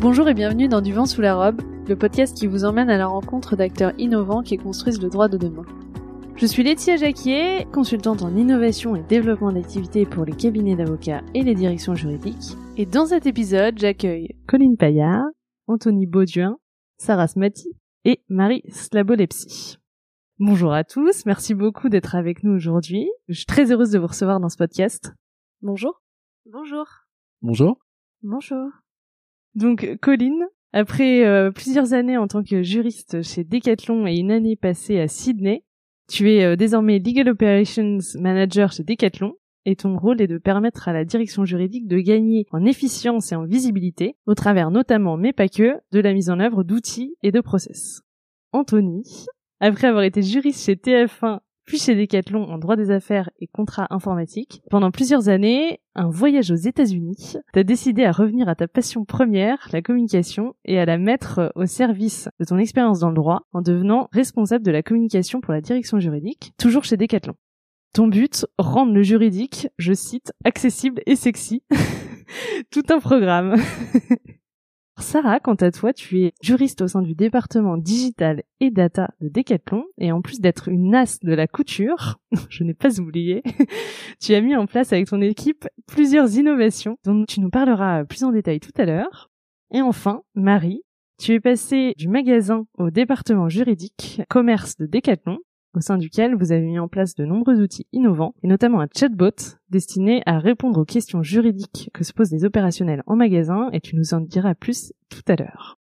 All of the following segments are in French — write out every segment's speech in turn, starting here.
Bonjour et bienvenue dans Du vent sous la robe, le podcast qui vous emmène à la rencontre d'acteurs innovants qui construisent le droit de demain. Je suis Laetitia Jacquier, consultante en innovation et développement d'activités pour les cabinets d'avocats et les directions juridiques. Et dans cet épisode, j'accueille Colline Payard, Anthony Bauduin, Sarah Smati et Marie Slabolepsi. Bonjour à tous, merci beaucoup d'être avec nous aujourd'hui. Je suis très heureuse de vous recevoir dans ce podcast. Bonjour. Bonjour. Bonjour. Bonjour. Donc, Colline, après euh, plusieurs années en tant que juriste chez Decathlon et une année passée à Sydney, tu es euh, désormais Legal Operations Manager chez Decathlon et ton rôle est de permettre à la direction juridique de gagner en efficience et en visibilité, au travers notamment, mais pas que, de la mise en œuvre d'outils et de process. Anthony, après avoir été juriste chez TF1 puis chez Decathlon en droit des affaires et contrat informatique. Pendant plusieurs années, un voyage aux États-Unis, t'as décidé à revenir à ta passion première, la communication, et à la mettre au service de ton expérience dans le droit en devenant responsable de la communication pour la direction juridique, toujours chez Decathlon. Ton but, rendre le juridique, je cite, accessible et sexy. Tout un programme. Sarah, quant à toi, tu es juriste au sein du département digital et data de Decathlon et en plus d'être une as de la couture, je n'ai pas oublié, tu as mis en place avec ton équipe plusieurs innovations dont tu nous parleras plus en détail tout à l'heure. Et enfin, Marie, tu es passée du magasin au département juridique commerce de Decathlon au sein duquel vous avez mis en place de nombreux outils innovants, et notamment un chatbot destiné à répondre aux questions juridiques que se posent les opérationnels en magasin, et tu nous en diras plus tout à l'heure.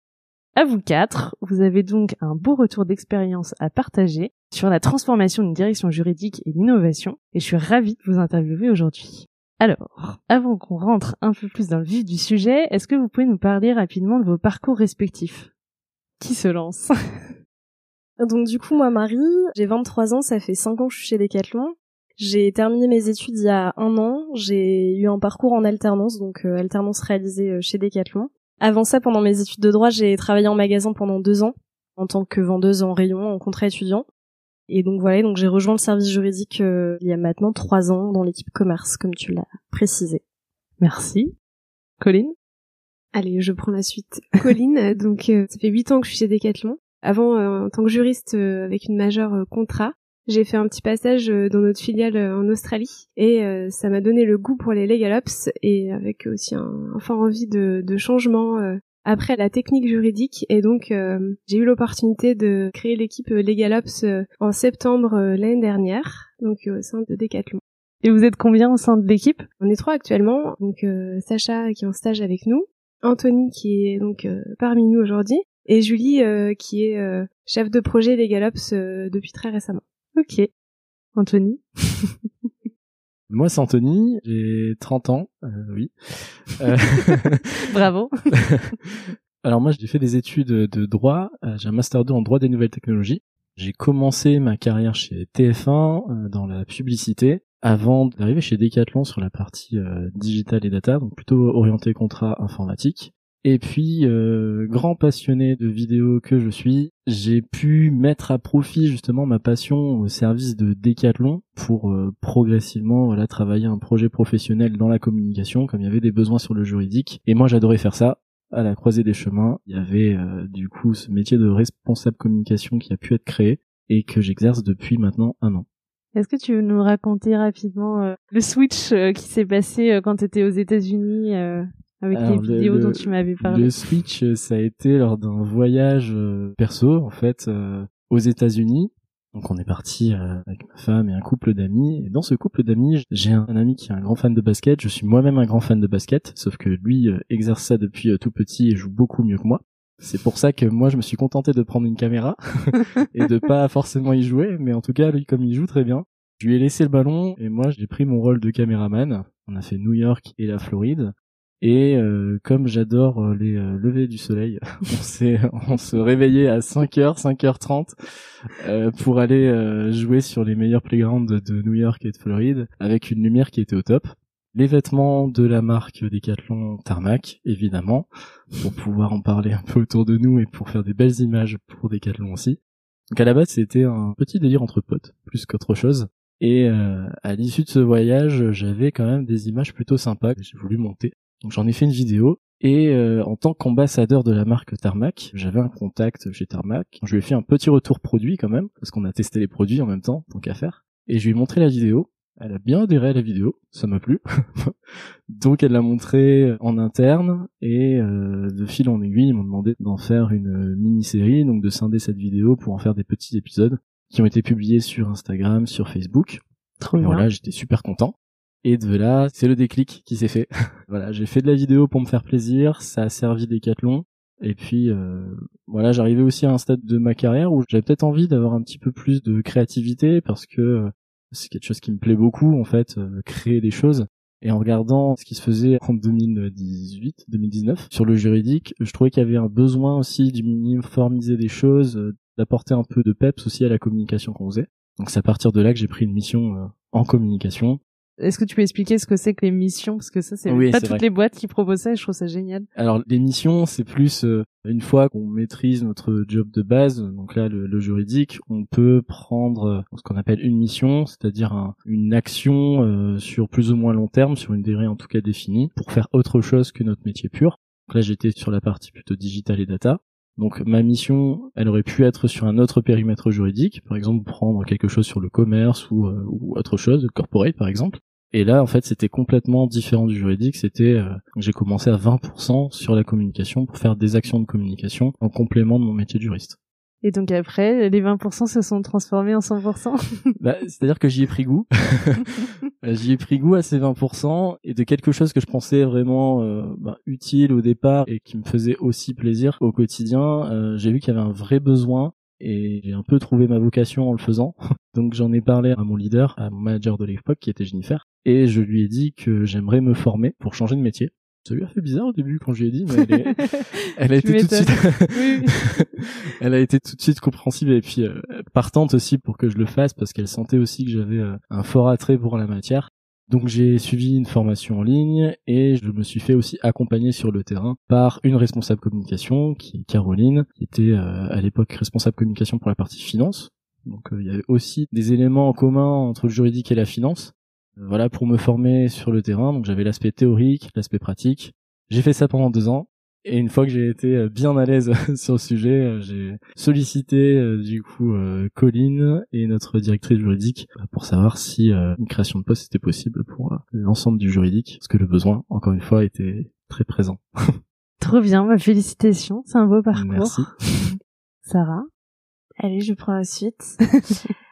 À vous quatre, vous avez donc un beau retour d'expérience à partager sur la transformation d'une direction juridique et l'innovation, et je suis ravie de vous interviewer aujourd'hui. Alors, avant qu'on rentre un peu plus dans le vif du sujet, est-ce que vous pouvez nous parler rapidement de vos parcours respectifs? Qui se lance? Donc du coup, moi, Marie, j'ai 23 ans, ça fait 5 ans que je suis chez Decathlon. J'ai terminé mes études il y a un an. J'ai eu un parcours en alternance, donc euh, alternance réalisée euh, chez Decathlon. Avant ça, pendant mes études de droit, j'ai travaillé en magasin pendant deux ans en tant que vendeuse en rayon, en contrat étudiant. Et donc voilà, donc j'ai rejoint le service juridique euh, il y a maintenant trois ans dans l'équipe commerce, comme tu l'as précisé. Merci. Colline? Allez, je prends la suite. Colline, donc ça fait huit ans que je suis chez Decathlon. Avant, euh, en tant que juriste euh, avec une majeure euh, contrat, j'ai fait un petit passage dans notre filiale en Australie. Et ça m'a donné le goût pour les legal ops et avec aussi un, un fort envie de, de changement après la technique juridique. Et donc j'ai eu l'opportunité de créer l'équipe legal ops en septembre l'année dernière donc au sein de Decathlon. Et vous êtes combien au sein de l'équipe? On est trois actuellement donc Sacha qui est en stage avec nous, Anthony qui est donc parmi nous aujourd'hui et Julie euh, qui est euh, chef de projet LegalOps euh, depuis très récemment. Ok. Anthony Moi, c'est Anthony, j'ai 30 ans, oui. Bravo. Alors moi, j'ai fait des études de droit, j'ai un master 2 en droit des nouvelles technologies. J'ai commencé ma carrière chez TF1 dans la publicité avant d'arriver chez Decathlon sur la partie digital et data, donc plutôt orienté contrat informatique. Et puis, euh, grand passionné de vidéos que je suis, j'ai pu mettre à profit justement ma passion au service de Decathlon pour euh, progressivement voilà travailler un projet professionnel dans la communication, comme il y avait des besoins sur le juridique. Et moi, j'adorais faire ça. À la croisée des chemins, il y avait euh, du coup ce métier de responsable communication qui a pu être créé et que j'exerce depuis maintenant un an. Est-ce que tu veux nous raconter rapidement le switch qui s'est passé quand tu étais aux États-Unis avec les vidéos dont tu m'avais parlé. Le Switch, euh, ça a été lors d'un voyage euh, perso, en fait, euh, aux États-Unis. Donc on est parti avec ma femme et un couple d'amis. Et dans ce couple d'amis, j'ai un, ami qui est un grand fan de basket. Je suis moi-même un grand fan de basket, sauf que lui exerce ça depuis tout petit et joue beaucoup mieux que moi. C'est pour ça que moi je me suis contenté de prendre une caméra et de pas forcément y jouer, mais en tout cas lui comme il joue très bien, je lui ai laissé le ballon et moi j'ai pris mon rôle de caméraman. On a fait New York et la Floride et euh, comme j'adore euh, les euh, levées du soleil, on s'est on se réveillait à 5h, 5h30 pour aller jouer sur les meilleurs playgrounds de New York et de Floride avec une lumière qui était au top. Les vêtements de la marque Decathlon Tarmac, évidemment, pour pouvoir en parler un peu autour de nous et pour faire des belles images pour Decathlon aussi. Donc à la base, c'était un petit délire entre potes, plus qu'autre chose. Et à l'issue de ce voyage, j'avais quand même des images plutôt sympas que j'ai voulu monter. Donc j'en ai fait une vidéo Et euh, en tant qu'ambassadeur de la marque Tarmac, j'avais un contact chez Tarmac. Je lui ai fait un petit retour produit quand même, parce qu'on a testé les produits en même temps, tant qu'à faire. Et je lui ai montré la vidéo. Elle a bien adhéré à la vidéo, ça m'a plu. Donc elle l'a montré en interne et euh, de fil en aiguille, ils m'ont demandé d'en faire une mini-série, donc de scinder cette vidéo pour en faire des petits épisodes qui ont été publiés sur Instagram, sur Facebook. Trop Et bien. voilà, j'étais super content. Et de là, c'est le déclic qui s'est fait. voilà, j'ai fait de la vidéo pour me faire plaisir, ça a servi Decathlon. Et puis euh, voilà, j'arrivais aussi à un stade de ma carrière où j'avais peut-être envie d'avoir un petit peu plus de créativité parce que euh, c'est quelque chose qui me plaît beaucoup en fait, euh, créer des choses. Et en regardant ce qui se faisait en 2018, 2019 sur le juridique, je trouvais qu'il y avait un besoin aussi d'uniformiser des choses, euh, d'apporter un peu de peps aussi à la communication qu'on faisait. Donc c'est à partir de là que j'ai pris une mission en communication. Est-ce que tu peux expliquer ce que c'est que les missions? Parce que ça, c'est Oui, pas toutes vrai. les boîtes qui proposent ça et je trouve ça génial. Alors les missions, c'est plus euh, une fois qu'on maîtrise notre job de base, donc là le, le juridique, on peut prendre euh, ce qu'on appelle une mission, c'est-à-dire un- une action euh, sur plus ou moins long terme, sur une durée en tout cas définie, pour faire autre chose que notre métier pur. Donc là j'étais sur la partie plutôt digital et data. Donc ma mission, elle aurait pu être sur un autre périmètre juridique, par exemple prendre quelque chose sur le commerce ou, euh, ou autre chose, corporate par exemple. Et là, en fait, c'était complètement différent du juridique. C'était, euh, j'ai commencé à 20% sur la communication pour faire des actions de communication en complément de mon métier de juriste. Et donc après, les 20% se sont transformés en 100%. Bah, c'est-à-dire que j'y ai pris goût. j'y ai pris goût à ces 20% et de quelque chose que je pensais vraiment euh, bah, utile au départ et qui me faisait aussi plaisir au quotidien. euh, j'ai vu qu'il y avait un vrai besoin et j'ai un peu trouvé ma vocation en le faisant. Donc j'en ai parlé à mon leader, à mon manager de l'époque qui était Jennifer, et je lui ai dit que j'aimerais me former pour changer de métier. Ça lui a fait bizarre au début quand je lui ai dit, mais elle, est- elle a été tout de suite, elle a été tout de suite compréhensive et puis euh, partante aussi pour que je le fasse parce qu'elle sentait aussi que j'avais euh, un fort attrait pour la matière. Donc j'ai suivi une formation en ligne et je me suis fait aussi accompagner sur le terrain par une responsable communication qui est Caroline, qui était euh, à l'époque responsable communication pour la partie finance. Donc euh, il y avait aussi des éléments en commun entre le juridique et la finance. Euh, voilà pour me former sur le terrain. Donc j'avais l'aspect théorique, l'aspect pratique. J'ai fait ça pendant deux ans. Et une fois que j'ai été euh, bien à l'aise sur le sujet, euh, j'ai sollicité euh, du coup Colline et notre directrice juridique pour savoir si une création de poste était possible pour l'ensemble du juridique, parce que le besoin, encore une fois, était très présent. Trop bien, bah, félicitations, c'est un beau parcours. Merci. Sarah Allez, je prends la suite.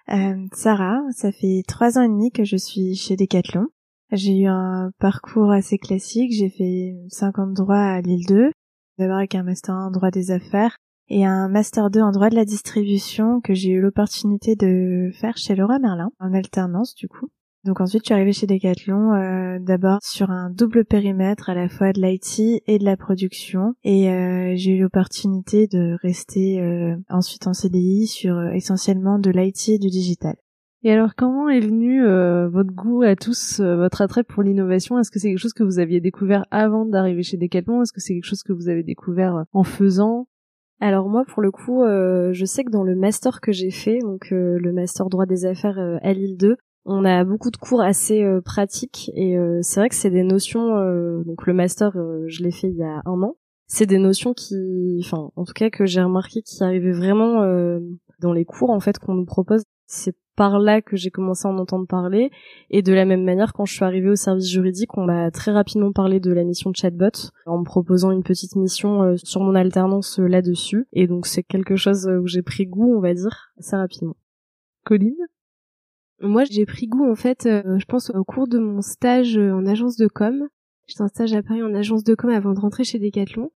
Euh, Sarah, ça fait trois ans et demi que je suis chez Decathlon. J'ai eu un parcours assez classique. J'ai fait 50 droits à Lille 2, d'abord avec un master en droit des affaires et un master 2 en droit de la distribution que j'ai eu l'opportunité de faire chez Leroy Merlin en alternance du coup. Donc ensuite, je suis arrivée chez Decathlon euh, d'abord sur un double périmètre à la fois de l'IT et de la production et euh, j'ai eu l'opportunité de rester euh, ensuite en CDI sur euh, essentiellement de l'IT et du digital. Et alors, comment est venu euh, votre goût à tous, euh, votre attrait pour l'innovation? Est-ce que c'est quelque chose que vous aviez découvert avant d'arriver chez Decathlon? Est-ce que c'est quelque chose que vous avez découvert euh, en faisant? Alors moi, pour le coup, euh, je sais que dans le master que j'ai fait, donc euh, le master droit des affaires euh, à Lille 2, on a beaucoup de cours assez pratiques et c'est vrai que c'est des notions. donc le master, je l'ai fait il y a un an. C'est des notions qui, enfin, en tout cas que j'ai remarqué qui arrivaient vraiment dans les cours en fait qu'on nous propose. C'est par là que j'ai commencé à en entendre parler et de la même manière quand je suis arrivée au service juridique, on m'a très rapidement parlé de la mission de chatbot en me proposant une petite mission euh, sur mon alternance euh, là-dessus et donc c'est quelque chose euh, où j'ai pris goût, on va dire, assez rapidement. Colline? Moi, j'ai pris goût en fait, je pense au cours de mon stage en agence de com. J'étais en stage à Paris en agence de com avant de rentrer chez Decathlon.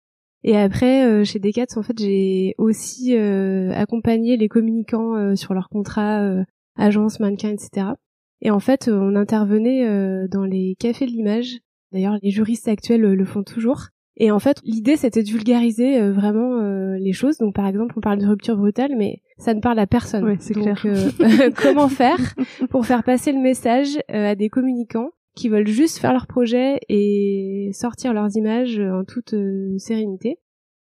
Et après, euh, chez Decathlon, en fait, j'ai aussi euh, accompagné les communicants euh, sur leurs contrats, euh, agence, mannequin, etc. Et en fait, on intervenait euh, dans les cafés de l'image. D'ailleurs, les juristes actuels euh, le font toujours. Et en fait, l'idée, c'était de vulgariser euh, vraiment euh, les choses. Donc, par exemple, on parle de rupture brutale, mais ça ne parle à personne. Ouais, c'est Donc, clair. euh, comment faire pour faire passer le message euh, à des communicants qui veulent juste faire leur projet et sortir leurs images en toute euh, sérénité.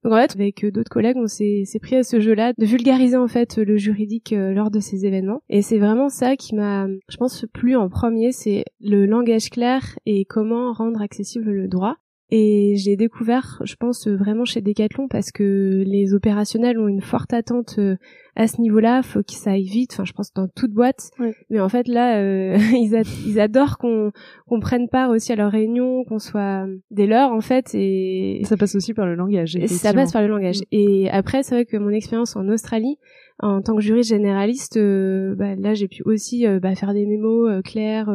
Donc en fait, avec euh, d'autres collègues, on s'est s'est pris à ce jeu-là de vulgariser en fait le juridique euh, lors de ces événements. Et c'est vraiment ça qui m'a, je pense, plu en premier, c'est le langage clair et comment rendre accessible le droit. Et j'ai découvert, je pense, vraiment chez Decathlon parce que les opérationnels ont une forte attente euh, à ce niveau-là. Faut que ça aille vite. Enfin, je pense dans toute boîte. Mais en fait, là, euh, ils, ils, adorent qu'on qu'on prenne part aussi à leurs réunions, qu'on soit des leurs en fait. Et ça passe aussi par le langage. Ça passe par le langage. Mm. Et après, c'est vrai que mon expérience en Australie, en tant que juriste généraliste, euh, bah, là j'ai pu aussi euh, bah, faire des mémos euh, clairs,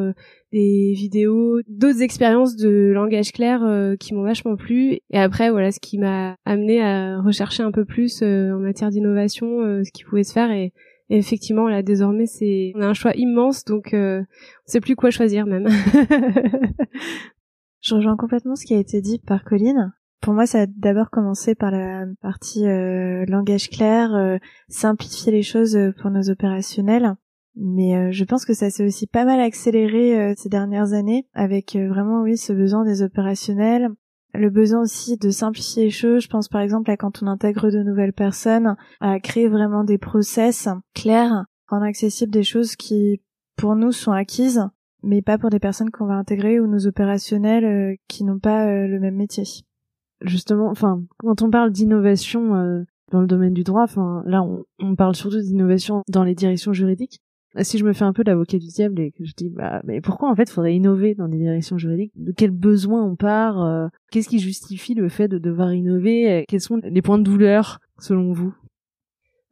des vidéos, d'autres expériences de langage clair qui m'ont vachement plu. Et après voilà ce qui m'a amené à rechercher un peu plus en matière d'innovation, ce qui pouvait se faire et, effectivement là désormais c'est on a un choix immense donc on sait plus quoi choisir même. Je rejoins complètement ce qui a été dit par Colline. Pour moi, ça a d'abord commencé par la partie euh, langage clair, euh, simplifier les choses euh, pour nos opérationnels. Mais je pense que ça s'est aussi pas mal accéléré ces dernières années avec vraiment oui ce besoin des opérationnels, le besoin aussi de simplifier les choses. Je pense par exemple à quand on intègre de nouvelles personnes, à créer vraiment des process clairs, rendre accessibles des choses qui pour nous sont acquises, mais pas pour des personnes qu'on va intégrer ou nos opérationnels qui n'ont pas le même métier justement, enfin, quand on parle d'innovation euh, dans le domaine du droit, enfin, là, on, parle surtout d'innovation dans les directions juridiques. Si je me fais un peu l'avocat du diable et que je dis, bah, mais pourquoi en fait faudrait innover dans des directions juridiques? De quel besoin on part euh, Qu'est-ce qui justifie le fait de devoir innover? Quels sont les points de douleur selon vous?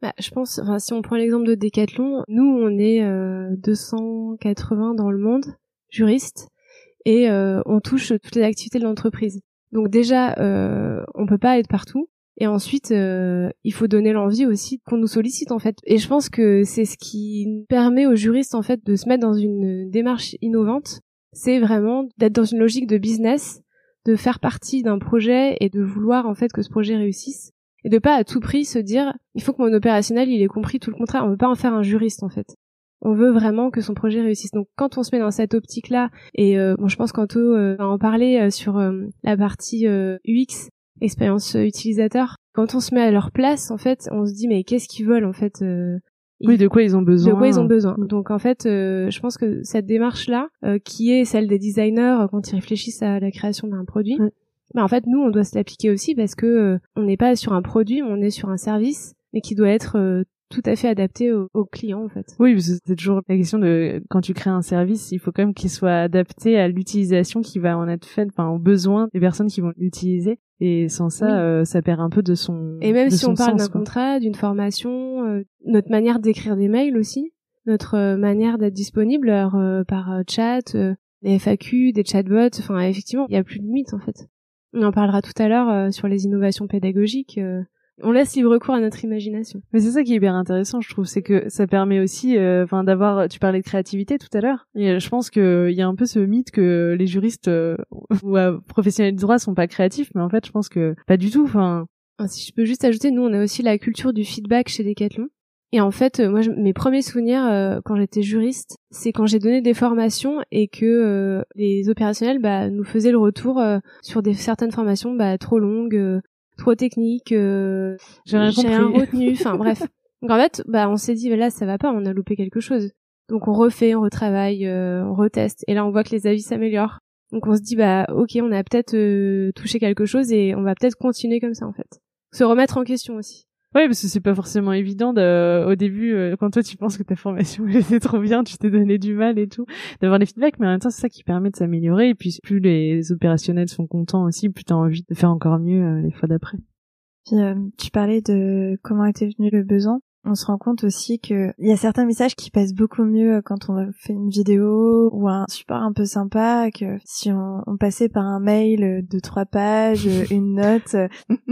Bah, je pense, enfin, si on prend l'exemple de Decathlon, nous, on est euh, 280 dans le monde, juristes, et euh, on touche toutes les activités de l'entreprise. Donc déjà, euh, on peut pas être partout. Et ensuite, euh, il faut donner l'envie aussi qu'on nous sollicite en fait. Et je pense que c'est ce qui permet aux juristes en fait de se mettre dans une démarche innovante. C'est vraiment d'être dans une logique de business, de faire partie d'un projet et de vouloir en fait que ce projet réussisse. Et de pas à tout prix se dire il faut que mon opérationnel il ait compris tout le contraire. On veut pas en faire un juriste en fait on veut vraiment que son projet réussisse. Donc quand on se met dans cette optique-là, et euh, bon, je pense qu'Anto euh, va en parler euh, sur la partie UX, expérience utilisateur, quand on se met à leur place, en fait, on se dit mais qu'est-ce qu'ils veulent en fait oui, de quoi ils ont besoin. De quoi ils ont besoin. Mm. Donc en fait, je pense que cette démarche-là, qui est celle des designers quand ils réfléchissent à la création d'un produit, bah, en fait nous on doit se l'appliquer aussi parce que on n'est pas sur un produit, on est sur un service, mais qui doit être tout à fait adapté aux au clients en fait. Oui, c'est toujours la question de quand tu crées un service, il faut quand même qu'il soit adapté à l'utilisation qui va en être faite, enfin aux besoins des personnes qui vont l'utiliser. Et sans ça, euh, ça perd un peu de son. Et même si on parle d'un contrat, d'une formation, euh, notre manière d'écrire des mails aussi, notre euh, manière d'être disponible par chat, des FAQ, des chatbots, enfin effectivement, il y a plus de limite en fait. On en parlera tout à l'heure sur les innovations pédagogiques on laisse libre cours à notre imagination. Mais c'est ça qui est hyper intéressant, je trouve, c'est que ça permet aussi, euh, enfin, d'avoir. Tu parlais de créativité tout à l'heure, et euh, je pense que il y a un peu ce mythe que les juristes euh, ou professionnels du droit sont pas créatifs, mais en fait, je pense que pas du tout. Enfin, si je peux juste ajouter, nous, on a aussi la culture du feedback chez Decathlon. Et en fait, moi, mes premiers souvenirs quand j'étais juriste, c'est quand j'ai donné des formations et que les opérationnels bah, nous faisaient le retour sur des certaines formations bah, trop longues, trop technique, euh, j'ai rien, retenu, enfin bref. Donc en fait, bah on s'est dit là ça va pas, on a loupé quelque chose. Donc on refait, on retravaille, euh, on reteste, et là on voit que les avis s'améliorent. Donc on se dit bah ok, on a peut-être euh, touché quelque chose et on va peut-être continuer comme ça en fait. Se remettre en question aussi. Oui, parce que c'est pas forcément évident de, au début, euh, quand toi tu penses que ta formation était trop bien, tu t'es donné du mal et tout, d'avoir des feedbacks, mais en même temps c'est ça qui permet de s'améliorer, et puis plus les opérationnels sont contents aussi, plus t'as envie de faire encore mieux euh, les fois d'après. Puis euh, tu parlais de comment était venu le besoin on se rend compte aussi que il y a certains messages qui passent beaucoup mieux quand on fait une vidéo ou un support un peu sympa que si on, passait par un mail de trois pages, une note.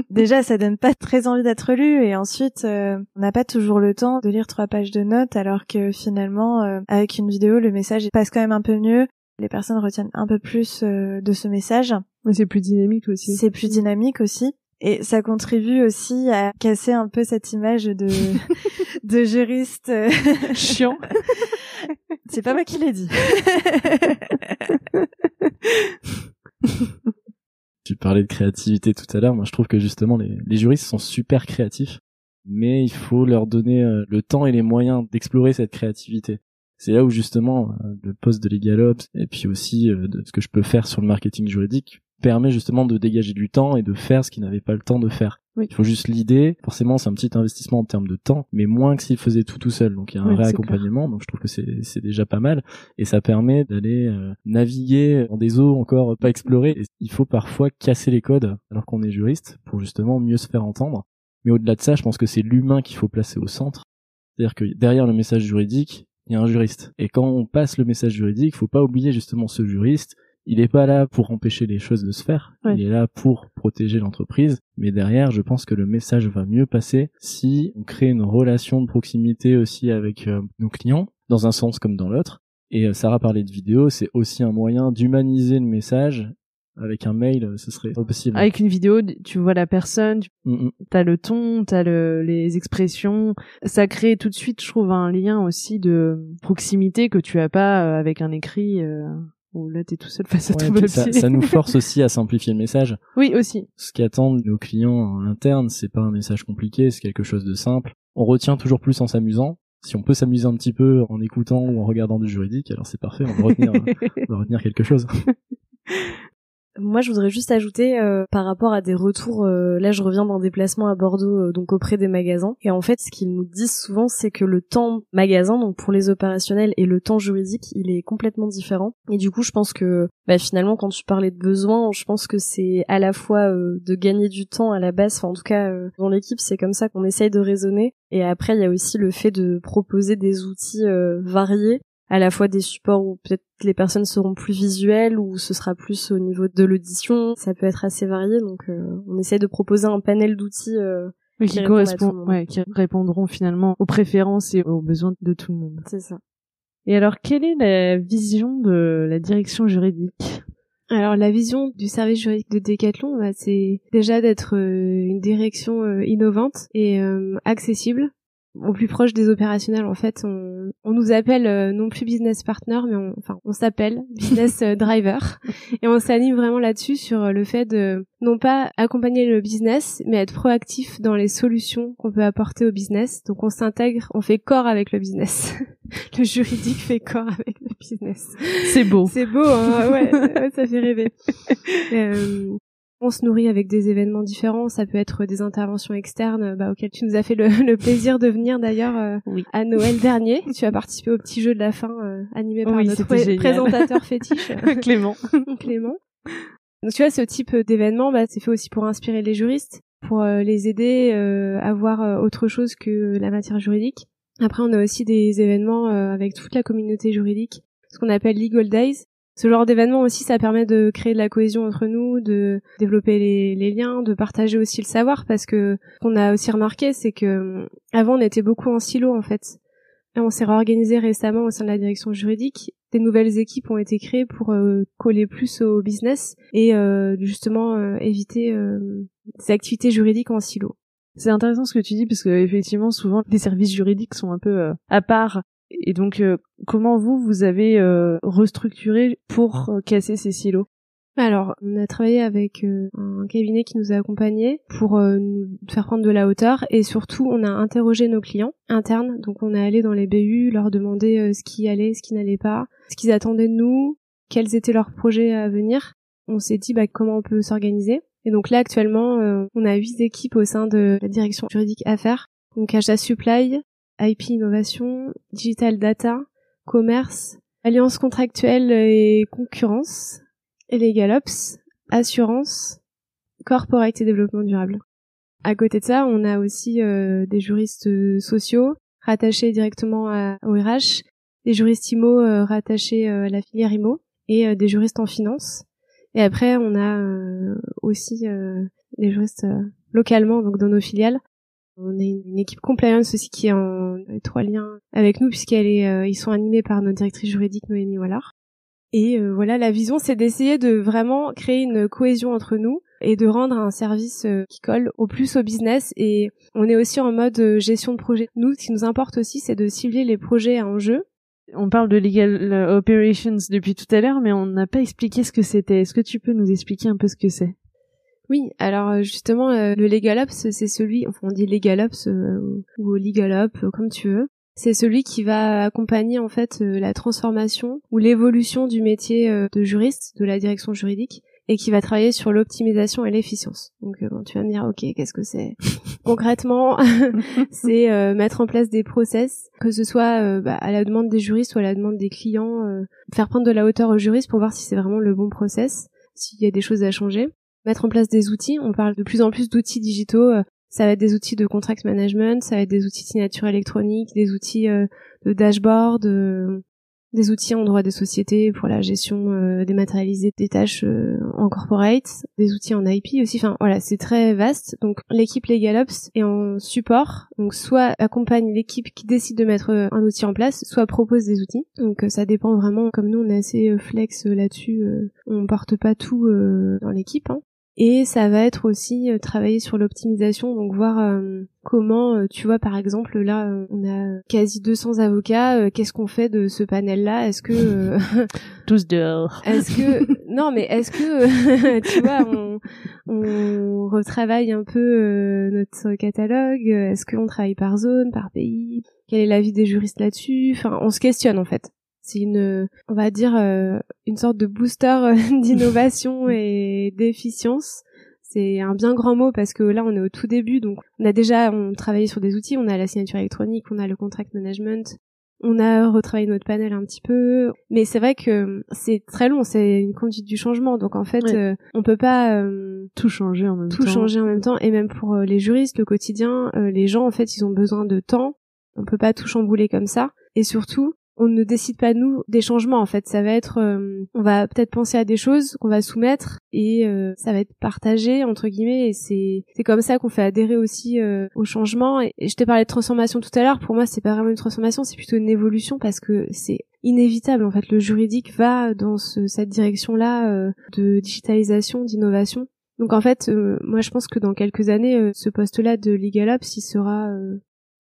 déjà, ça donne pas très envie d'être lu et ensuite, euh, on n'a pas toujours le temps de lire trois pages de notes alors que finalement, euh, avec une vidéo, le message passe quand même un peu mieux. Les personnes retiennent un peu plus euh, de ce message. Mais c'est plus dynamique aussi. C'est plus dynamique aussi. Et ça contribue aussi à casser un peu cette image de, de juriste euh, chiant. C'est pas moi qui l'ai dit. tu parlais de créativité tout à l'heure. Moi, je trouve que justement, les, les juristes sont super créatifs, mais il faut leur donner euh, le temps et les moyens d'explorer cette créativité. C'est là où justement euh, le poste de LegalOps et puis aussi de ce que je peux faire sur le marketing juridique permet justement de dégager du temps et de faire ce qu'il n'avait pas le temps de faire. Oui. Il faut juste l'idée. Forcément, c'est un petit investissement en termes de temps, mais moins que s'il faisait tout tout seul. Donc il y a un Oui, vrai accompagnement. Donc je trouve que c'est c'est déjà pas mal et ça permet d'aller euh, naviguer dans des eaux encore pas explorées. Et il faut parfois casser les codes alors qu'on est juriste pour justement mieux se faire entendre. Mais au-delà de ça, je pense que c'est l'humain qu'il faut placer au centre. C'est-à-dire que derrière le message juridique, il y a un juriste. Et quand on passe le message juridique, faut pas oublier justement ce juriste. Il est pas là pour empêcher les choses de se faire. Ouais. Il est là pour protéger l'entreprise. Mais derrière, je pense que le message va mieux passer si on crée une relation de proximité aussi avec euh, nos clients, dans un sens comme dans l'autre. Et euh, Sarah parlait de vidéo, c'est aussi un moyen d'humaniser le message. Avec un mail, euh, ce serait pas possible. Avec une vidéo, tu vois la personne, tu Mm, mm. t'as le ton, t'as le, les expressions. Ça crée tout de suite, je trouve, un lien aussi de proximité que tu as pas euh, avec un écrit euh, où là t'es tout seul face à ton papier. ça, ça nous force aussi à simplifier le message. oui, aussi. Ce qu'attendent nos clients en interne, c'est pas un message compliqué, c'est quelque chose de simple. On retient toujours plus en s'amusant. Si on peut s'amuser un petit peu en écoutant ou en regardant du juridique, alors c'est parfait, on va retenir, on va retenir quelque chose. Moi, je voudrais juste ajouter euh, par rapport à des retours. euh, là, je reviens d'un déplacement à Bordeaux, euh, donc auprès des magasins. Et en fait, ce qu'ils nous disent souvent, c'est que le temps magasin, donc pour les opérationnels, et le temps juridique, il est complètement différent. Et du coup, je pense que bah, finalement, quand tu parlais de besoin, je pense que c'est à la fois euh, de gagner du temps à la base. Enfin, en tout cas, euh, dans l'équipe, c'est comme ça qu'on essaye de raisonner. Et après, il y a aussi le fait de proposer des outils euh, variés à la fois des supports où peut-être les personnes seront plus visuelles ou ce sera plus au niveau de l'audition. Ça peut être assez varié, donc euh, on essaie de proposer un panel d'outils. euh, Oui, Qui qui, répondent à tout correspond, le monde. ouais, qui répondront finalement aux préférences et aux besoins de tout le monde. c'est ça. Et alors, quelle est la vision de la direction juridique? Alors la vision du service juridique de Decathlon, bah, c'est déjà d'être euh, une direction euh, innovante et euh, accessible au plus proche des opérationnels. En fait, on, on nous appelle euh, non plus business partner, mais on, enfin on s'appelle business euh, driver et on s'anime vraiment là-dessus sur euh, le fait de non pas accompagner le business, mais être proactif dans les solutions qu'on peut apporter au business. Donc on s'intègre, on fait corps avec le business. le juridique fait corps avec le business. C'est beau. C'est beau, hein ouais, ouais, ça fait rêver. Euh, on se nourrit avec des événements différents. Ça peut être des interventions externes, bah, auxquelles tu nous as fait le, le plaisir de venir d'ailleurs euh, Oui. à Noël dernier. Tu as participé au petit jeu de la fin euh, animé par Oui, notre pré- présentateur fétiche euh, Clément. Clément. Donc tu vois, ce type d'événement, bah, c'est fait aussi pour inspirer les juristes, pour euh, les aider à voir autre chose que la matière juridique. Après, on a aussi des événements avec toute la communauté juridique, ce qu'on appelle Legal Days. Ce genre d'événement aussi, ça permet de créer de la cohésion entre nous, de développer les, liens, de partager aussi le savoir, parce que qu'on a aussi remarqué, c'est que euh, avant, on était beaucoup en silo en fait. Et on s'est réorganisé récemment au sein de la direction juridique. Des nouvelles équipes ont été créées pour euh, coller plus au business et euh, justement euh, éviter euh, des activités juridiques en silo. C'est intéressant ce que tu dis parce que effectivement souvent les services juridiques sont un peu euh, à part et donc euh, comment vous vous avez euh, restructuré pour euh, casser ces silos? Alors, on a travaillé avec euh, un cabinet qui nous a accompagnés pour euh, nous faire prendre de la hauteur et surtout, on a interrogé nos clients internes. Donc, on est allé dans les BU, leur demander euh, ce qui allait, ce qui n'allait pas, ce qu'ils attendaient de nous, quels étaient leurs projets à venir. On s'est dit bah, comment on peut s'organiser. Et donc là, actuellement, euh, on a huit équipes au sein de la direction juridique affaires. Donc, achat supply, IP innovation, digital data, commerce, alliance contractuelle et concurrence, et Legal Ops, assurance, corporate et développement durable. À côté de ça, on a aussi euh, des juristes euh, sociaux rattachés directement à, au RH, des juristes IMO euh, rattachés à la filière IMO et des juristes en finance. Et après, on a aussi des juristes localement, donc dans nos filiales. On a une, équipe compliance aussi qui est en étroit lien avec nous puisqu'elle est, euh, ils sont animés par notre directrice juridique Noémie Wallard. Et euh, voilà, la vision, c'est d'essayer de vraiment créer une cohésion entre nous et de rendre un service euh, qui colle au plus au business. Et on est aussi en mode euh, gestion de projet. Nous, ce qui nous importe aussi, c'est de cibler les projets à enjeu. On parle de legal euh, operations depuis tout à l'heure mais on n'a pas expliqué ce que c'était. Est-ce que tu peux nous expliquer un peu ce que c'est? Oui, alors euh, justement, euh, le Legal Ops, c'est celui, enfin on dit Legal Ops euh, ou Legal Up, euh, comme tu veux. C'est celui qui va accompagner en fait euh, la transformation ou l'évolution du métier de juriste, de la direction juridique, et qui va travailler sur l'optimisation et l'efficience. Donc bon, tu vas me dire, ok, qu'est-ce que c'est? Concrètement C'est mettre en place des process, que ce soit bah, à la demande des juristes ou à la demande des clients, faire prendre de la hauteur aux juristes pour voir si c'est vraiment le bon process, s'il y a des choses à changer mettre en place des outils. On parle de plus en plus d'outils digitaux. Euh, ça va être des outils de contract management, ça va être des outils de signature électronique, des outils euh, de dashboard, euh, des outils en droit des sociétés pour la gestion dématérialisée des tâches en corporate, des outils en IP aussi. Enfin voilà, c'est très vaste. Donc l'équipe LegalOps est en support, donc soit accompagne l'équipe qui décide de mettre un outil en place, soit propose des outils. Donc ça dépend vraiment. Comme nous, on est assez flex là-dessus. on porte pas tout dans l'équipe. Hein. Et ça va être aussi euh, travailler sur l'optimisation, donc voir euh, comment, euh, tu vois, par exemple, là, on a quasi 200 avocats. Qu'est-ce qu'on fait de ce panel-là? Est-ce que tous dehors Est-ce que non, mais est-ce que tu vois, on, on retravaille un peu notre catalogue? Est-ce qu'on travaille par zone, par pays? Quel est l'avis des juristes là-dessus? Enfin, on se questionne en fait. C'est une, on va dire, euh, une sorte de booster euh, d'innovation et d'efficience. C'est un bien grand mot parce que là, on est au tout début, donc on a déjà, on travaillé sur des outils, on a la signature électronique, on a le contract management, on a retravaillé notre panel un petit peu, mais c'est vrai que c'est très long, c'est une conduite du changement, donc en fait, euh, on peut pas tout changer en même tout temps. Tout changer en même temps, et même pour les juristes, le quotidien, les gens, en fait, ils ont besoin de temps. On peut pas tout chambouler comme ça, et surtout, on ne décide pas nous des changements en fait. Ça va être euh, on va peut-être penser à des choses qu'on va soumettre et euh, ça va être partagé entre guillemets et c'est c'est comme ça qu'on fait adhérer aussi euh, au changement. Et, je t'ai parlé de transformation tout à l'heure. Pour moi c'est pas vraiment une transformation c'est plutôt une évolution parce que c'est inévitable en fait. Le juridique va dans cette direction là de digitalisation d'innovation. Donc en fait, moi je pense que dans quelques années, ce poste-là de LegalOps, il sera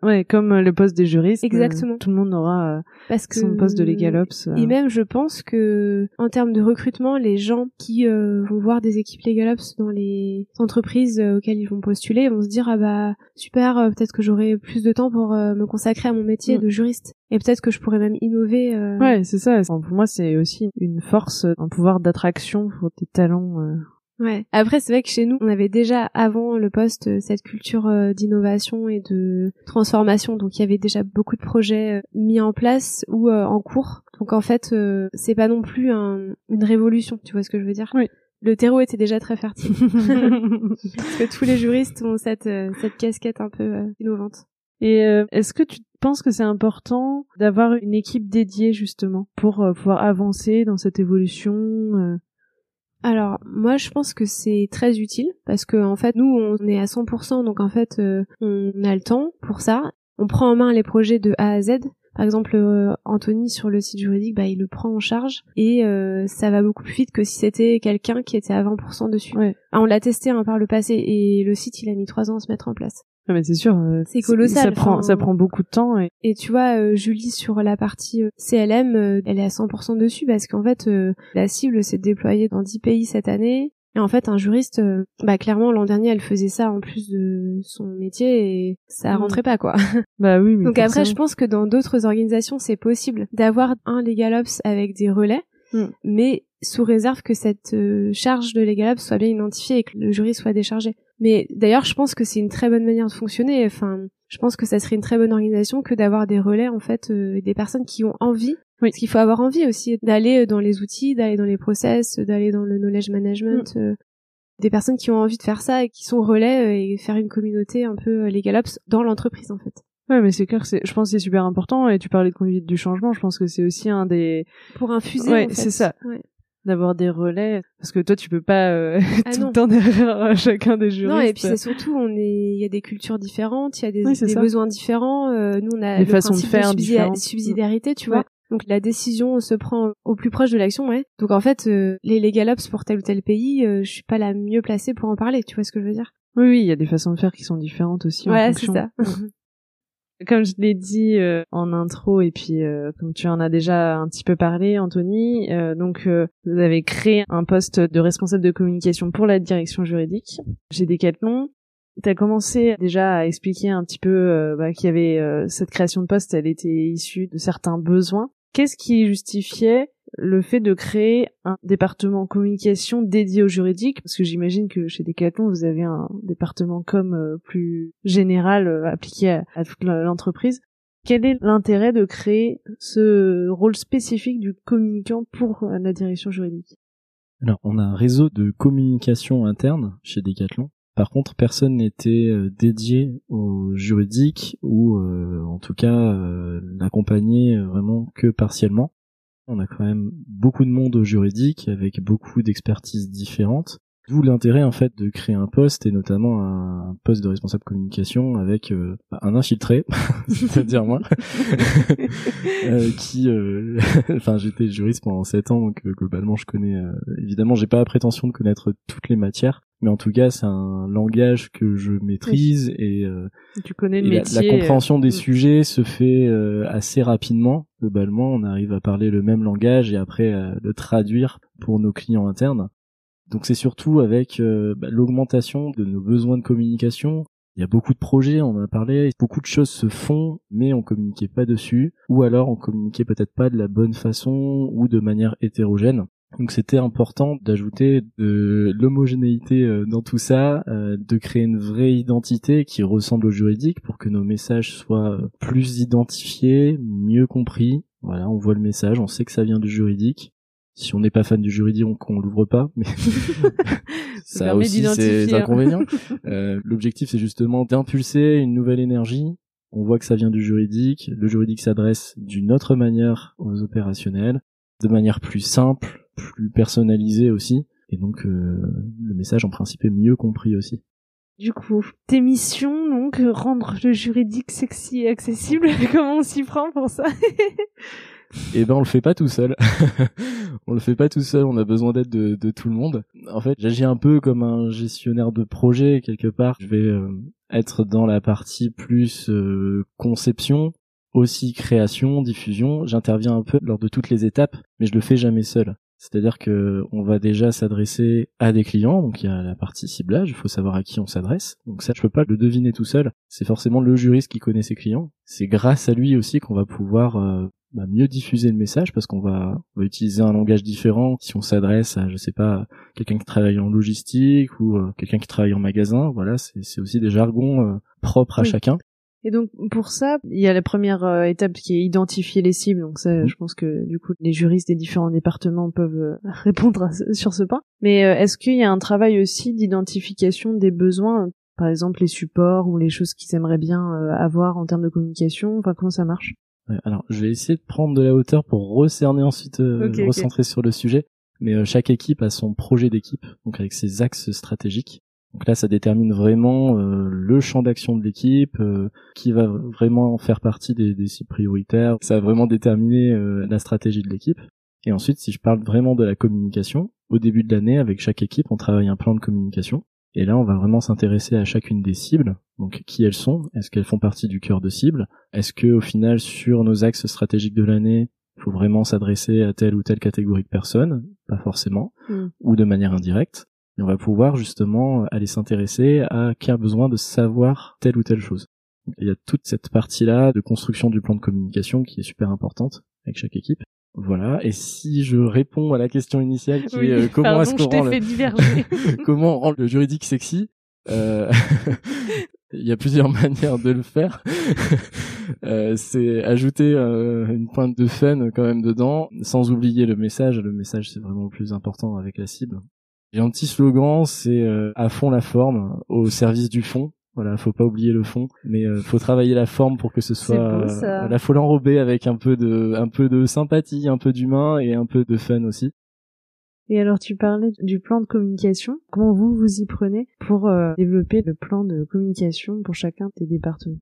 Ouais, comme euh, le poste des juristes. Euh, Exactement. tout le monde aura euh, Parce que, son poste de LegalOps. Et même, je pense que en termes de recrutement, les gens qui vont voir des équipes LegalOps dans les entreprises auxquelles ils vont postuler vont se dire ah bah super, peut-être que j'aurai plus de temps pour me consacrer à mon métier de juriste. Et peut-être que je pourrais même innover. Ouais, c'est ça. Pour moi, c'est aussi une force, un pouvoir d'attraction pour des talents Ouais. Après, c'est vrai que chez nous, on avait déjà avant le poste euh, cette culture euh, d'innovation et de transformation. Donc, il y avait déjà beaucoup de projets euh, mis en place ou en cours. Donc, en fait, c'est pas non plus une révolution. Tu vois ce que je veux dire? Oui. Le terreau était déjà très fertile. Parce que tous les juristes ont cette cette casquette un peu innovante. Et est-ce que tu penses que c'est important d'avoir une équipe dédiée justement pour pouvoir avancer dans cette évolution alors moi je pense que c'est très utile parce que en fait nous on est à 100% donc en fait euh, on a le temps pour ça. On prend en main les projets de A à Z. Par exemple euh, Anthony sur le site juridique bah il le prend en charge et euh, ça va beaucoup plus vite que si c'était quelqu'un qui était à 20% dessus. Ah, on l'a testé hein, par le passé et le site il a mis trois ans à se mettre en place. Ah, mais c'est sûr. Euh, c'est colossal. Ça prend, ça prend beaucoup de temps. Et, et tu vois, euh, Julie sur la partie CLM, elle est à 100% dessus parce qu'en fait, la cible s'est déployée dans 10 pays cette année. Et en fait, un juriste, bah clairement l'an dernier, elle faisait ça en plus de son métier et ça mm. rentrait pas quoi. Bah oui. Donc après, je pense que dans d'autres organisations, c'est possible d'avoir un LegalOps avec des relais, mm. mais sous réserve que cette charge de LegalOps soit bien identifiée et que le jury soit déchargé. Mais d'ailleurs, je pense que c'est une très bonne manière de fonctionner. Enfin, je pense que ça serait une très bonne organisation que d'avoir des relais en fait, euh, des personnes qui ont envie. Oui. Parce qu'il faut avoir envie aussi d'aller euh, dans les outils, d'aller dans les process, d'aller dans le knowledge management. Mm. Euh, des personnes qui ont envie de faire ça et qui sont relais et faire une communauté un peu les galops dans l'entreprise en fait. Ouais, mais c'est clair, c'est, je pense que c'est super important. Et tu parlais de conduite du changement, je pense que c'est aussi un des. Pour infuser. Ouais, en fait. c'est ça. Ouais d'avoir des relais parce que toi tu peux pas euh, ah tout le temps derrière euh, chacun des juristes. Non et puis c'est surtout on est il y a des cultures différentes, il y a des, des besoins différents. Euh, nous on a des façons de faire de subsidiarité, tu vois. Donc la décision se prend au plus proche de l'action, ouais. Donc en fait les legal ops pour tel ou tel pays, je suis pas la mieux placée pour en parler, tu vois ce que je veux dire? Oui oui, il y a des façons de faire qui sont différentes aussi. Ouais, c'est ça. Mhm. Comme je l'ai dit euh, en intro et puis euh, comme tu en as déjà un petit peu parlé, Anthony, euh, donc vous avez créé un poste de responsable de communication pour la direction juridique chez Decathlon. Tu as commencé déjà à expliquer un petit peu bah, qu'il y avait cette création de poste, elle était issue de certains besoins. Qu'est-ce qui justifiait le fait de créer un département communication dédié au juridique? Parce que j'imagine que chez Decathlon, vous avez un département com euh, plus général euh, appliqué à, toute l'entreprise. Quel est l'intérêt de créer ce rôle spécifique du communicant pour la direction juridique? Alors, on a un réseau de communication interne chez Decathlon. Par contre, personne n'était euh, dédié au juridique ou en tout cas l'accompagner vraiment que partiellement. On a quand même beaucoup de monde au juridique avec beaucoup d'expertises différentes. D'où l'intérêt en fait de créer un poste et notamment un poste de responsable communication avec euh, un infiltré, c'est-à-dire moi, euh, qui, euh, enfin j'étais juriste pendant sept ans donc globalement je connais, évidemment j'ai pas la prétention de connaître toutes les matières, mais en tout cas c'est un langage que je maîtrise et, tu connais le métier, la, compréhension des sujets se fait assez rapidement. Globalement on arrive à parler le même langage et après le traduire pour nos clients internes. Donc c'est surtout avec euh, bah, l'augmentation de nos besoins de communication. Il y a beaucoup de projets, on en a parlé, beaucoup de choses se font, mais on communiquait pas dessus, ou alors on communiquait peut-être pas de la bonne façon ou de manière hétérogène. Donc c'était important d'ajouter de l'homogénéité euh, dans tout ça, euh, de créer une vraie identité qui ressemble au juridique pour que nos messages soient plus identifiés, mieux compris. Voilà, on voit le message, on sait que ça vient du juridique si on n'est pas fan du juridique, on, l'ouvre pas, mais ça, a aussi ses inconvénients. euh, L'objectif, c'est justement d'impulser une nouvelle énergie. On voit que ça vient du juridique. Le juridique s'adresse d'une autre manière aux opérationnels, de manière plus simple, plus personnalisée aussi. Et donc, euh, le message, en principe, est mieux compris aussi. Du coup, tes missions, donc, rendre le juridique sexy et accessible, comment on s'y prend pour ça eh ben on le fait pas tout seul. on le fait pas tout seul, on a besoin d'aide de, de, tout le monde. En fait, j'agis un peu comme un gestionnaire de projet quelque part. Je vais euh, être dans la partie plus euh, conception, aussi création, diffusion. J'interviens un peu lors de toutes les étapes, mais je le fais jamais seul. C'est-à-dire que on va déjà s'adresser à des clients, donc il y a la partie ciblage, il faut savoir à qui on s'adresse. Donc ça, je peux pas le deviner tout seul. C'est forcément le juriste qui connaît ses clients. C'est grâce à lui aussi qu'on va pouvoir euh, bah, mieux diffuser le message parce qu'on va, utiliser un langage différent si on s'adresse à je sais pas quelqu'un qui travaille en logistique ou euh, quelqu'un qui travaille en magasin voilà c'est aussi des jargons euh, propres à chacun et donc pour ça, il y a la première euh, étape qui est identifier les cibles. Donc ça, mmh. je pense que du coup les juristes des différents départements peuvent répondre sur ce point. Mais est-ce qu'il y a un travail aussi d'identification des besoins, par exemple les supports ou les choses qu'ils aimeraient bien avoir en termes de communication? Enfin comment ça marche? Alors, je vais essayer de prendre de la hauteur pour recerner ensuite, euh, recentrer sur le sujet. Mais euh, chaque équipe a son projet d'équipe, donc avec ses axes stratégiques. Donc là, ça détermine vraiment euh, le champ d'action de l'équipe, qui va vraiment faire partie des, des cibles prioritaires. Ça va vraiment déterminer la stratégie de l'équipe. Et ensuite, si je parle vraiment de la communication, au début de l'année, avec chaque équipe, on travaille un plan de communication. Et là, on va vraiment s'intéresser à chacune des cibles. Donc, qui elles sont? Est-ce qu'elles font partie du cœur de cible? Est-ce que, au final, sur nos axes stratégiques de l'année, il faut vraiment s'adresser à telle ou telle catégorie de personnes? Pas forcément, mm. ou de manière indirecte. Et on va pouvoir justement aller s'intéresser à qui a besoin de savoir telle ou telle chose. il y a toute cette partie-là de construction du plan de communication qui est super importante avec chaque équipe. Voilà. Et si je réponds à la question initiale qui est euh, comment est-ce qu'on rend le... comment rend le juridique sexy, euh... il y a plusieurs manières de le faire. euh, c'est ajouter une pointe de fun quand même dedans, sans oublier le message. Le message c'est vraiment le plus important avec la cible. J'ai un petit slogan, c'est euh, à fond la forme, au service du fond. Voilà, faut pas oublier le fond, mais euh, faut travailler la forme pour que ce soit beau, la faut l'enrober avec un peu de un peu de sympathie, un peu d'humain et un peu de fun aussi. Et alors tu parlais du plan de communication. Comment vous vous y prenez pour euh, développer le plan de communication pour chacun des départements?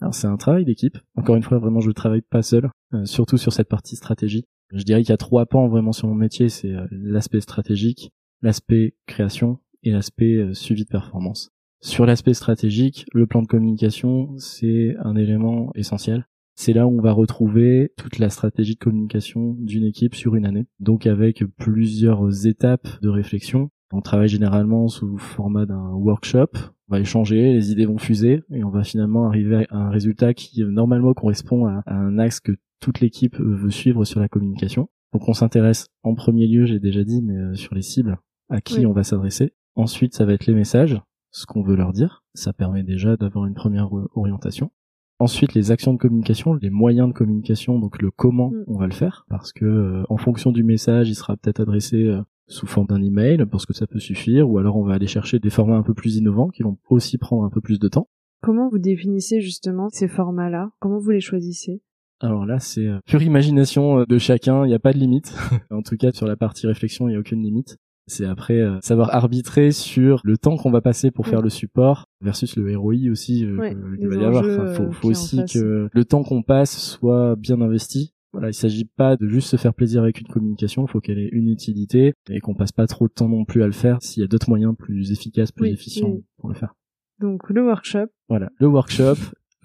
Alors c'est un travail d'équipe. Encore une fois, vraiment je travaille pas seul, euh, surtout sur cette partie stratégie. Je dirais qu'il y a trois pans vraiment sur mon métier, c'est l'aspect stratégique, l'aspect création et l'aspect suivi de performance. Sur l'aspect stratégique, le plan de communication, c'est un élément essentiel. C'est là où on va retrouver toute la stratégie de communication d'une équipe sur une année. Donc avec plusieurs étapes de réflexion. On travaille généralement sous format d'un workshop. On va échanger, les idées vont fuser et on va finalement arriver à un résultat qui normalement correspond à un axe que toute l'équipe veut suivre sur la communication. Donc on s'intéresse en premier lieu, j'ai déjà dit, mais euh, sur les cibles, à qui Oui. on va s'adresser. Ensuite, ça va être les messages, ce qu'on veut leur dire. Ça permet déjà d'avoir une première euh, orientation. Ensuite, les actions de communication, les moyens de communication, donc le comment Mm. on va le faire, parce que euh, en fonction du message, il sera peut-être adressé euh, sous forme d'un email, parce que ça peut suffire, ou alors on va aller chercher des formats un peu plus innovants qui vont aussi prendre un peu plus de temps. Comment vous définissez justement ces formats-là? Comment vous les choisissez? Alors là, c'est euh, pure imagination euh, de chacun, il n'y a pas de limite. en tout cas, sur la partie réflexion, il n'y a aucune limite. C'est après euh, savoir arbitrer sur le temps qu'on va passer pour faire le support versus le ROI aussi euh, qu'il va y avoir. Enfin, faut, euh, faut aussi que le temps qu'on passe soit bien investi. Voilà, il s'agit pas de juste se faire plaisir avec une communication, il faut qu'elle ait une utilité et qu'on passe pas trop de temps non plus à le faire s'il y a d'autres moyens plus efficaces, plus Oui, efficients pour le faire. Donc le workshop, Voilà, le workshop,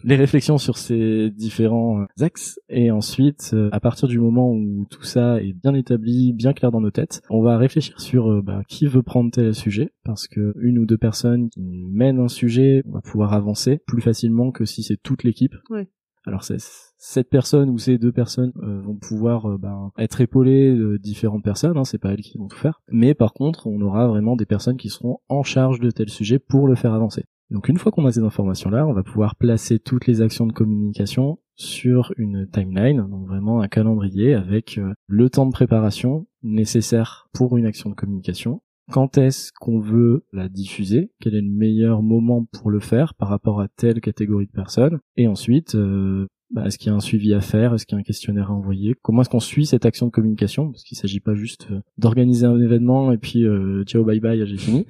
les réflexions sur ces différents euh, axes, et ensuite, euh, à partir du moment où tout ça est bien établi, bien clair dans nos têtes, on va réfléchir sur euh, bah, qui veut prendre tel sujet, parce que une ou deux personnes qui mènent un sujet, on va pouvoir avancer plus facilement que si c'est toute l'équipe. Ouais. Alors c'est cette personne ou ces deux personnes euh, vont pouvoir euh, ben, être épaulées de différentes personnes, hein, c'est pas elles qui vont tout faire. Mais par contre, on aura vraiment des personnes qui seront en charge de tel sujet pour le faire avancer. Donc une fois qu'on a ces informations-là, on va pouvoir placer toutes les actions de communication sur une timeline, donc vraiment un calendrier avec euh, le temps de préparation nécessaire pour une action de communication. Quand est-ce qu'on veut la diffuser? Quel est le meilleur moment pour le faire par rapport à telle catégorie de personnes? Et ensuite, euh, bah, est-ce qu'il y a un suivi à faire? Est-ce qu'il y a un questionnaire à envoyer? Comment est-ce qu'on suit cette action de communication? Parce qu'il s'agit pas juste euh, d'organiser un événement et puis euh, ciao bye bye j'ai fini.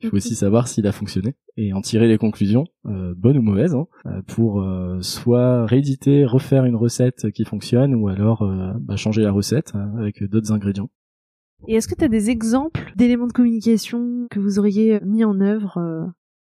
Il faut aussi savoir s'il a fonctionné et en tirer les conclusions, euh, bonnes ou mauvaises, hein, euh, pour euh, soit rééditer, refaire une recette qui fonctionne ou alors euh, bah, changer la recette avec d'autres ingrédients. Et est-ce que tu as des exemples d'éléments de communication que vous auriez mis en œuvre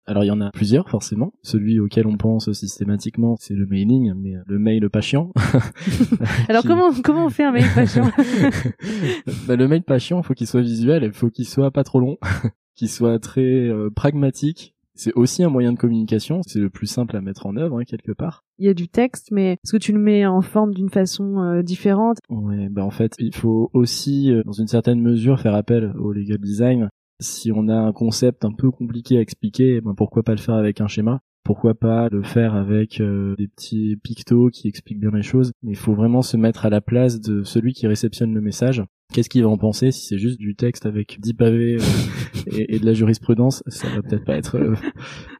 Alors il y en a plusieurs forcément. Celui auquel on pense systématiquement, c'est le mailing, mais le mail pas chiant. Alors Qui- comment comment on fait un mail pas chiant? Bah, le mail pas chiant, il faut qu'il soit visuel, il faut qu'il soit pas trop long, qu'il soit très euh, pragmatique. C'est aussi un moyen de communication, c'est le plus simple à mettre en œuvre hein, quelque part. Il y a du texte, mais est-ce que tu le mets en forme d'une façon euh, différente? Ouais, bah en fait, il faut aussi, euh, dans une certaine mesure, faire appel au legal design. Si on a un concept un peu compliqué à expliquer, ben pourquoi pas le faire avec un schéma? Pourquoi pas le faire avec euh, des petits pictos qui expliquent bien les choses? Mais il faut vraiment se mettre à la place de celui qui réceptionne le message. Qu'est-ce qu'il va en penser si c'est juste du texte avec 10 pavés euh, et, et de la jurisprudence? Ça va peut-être pas être euh,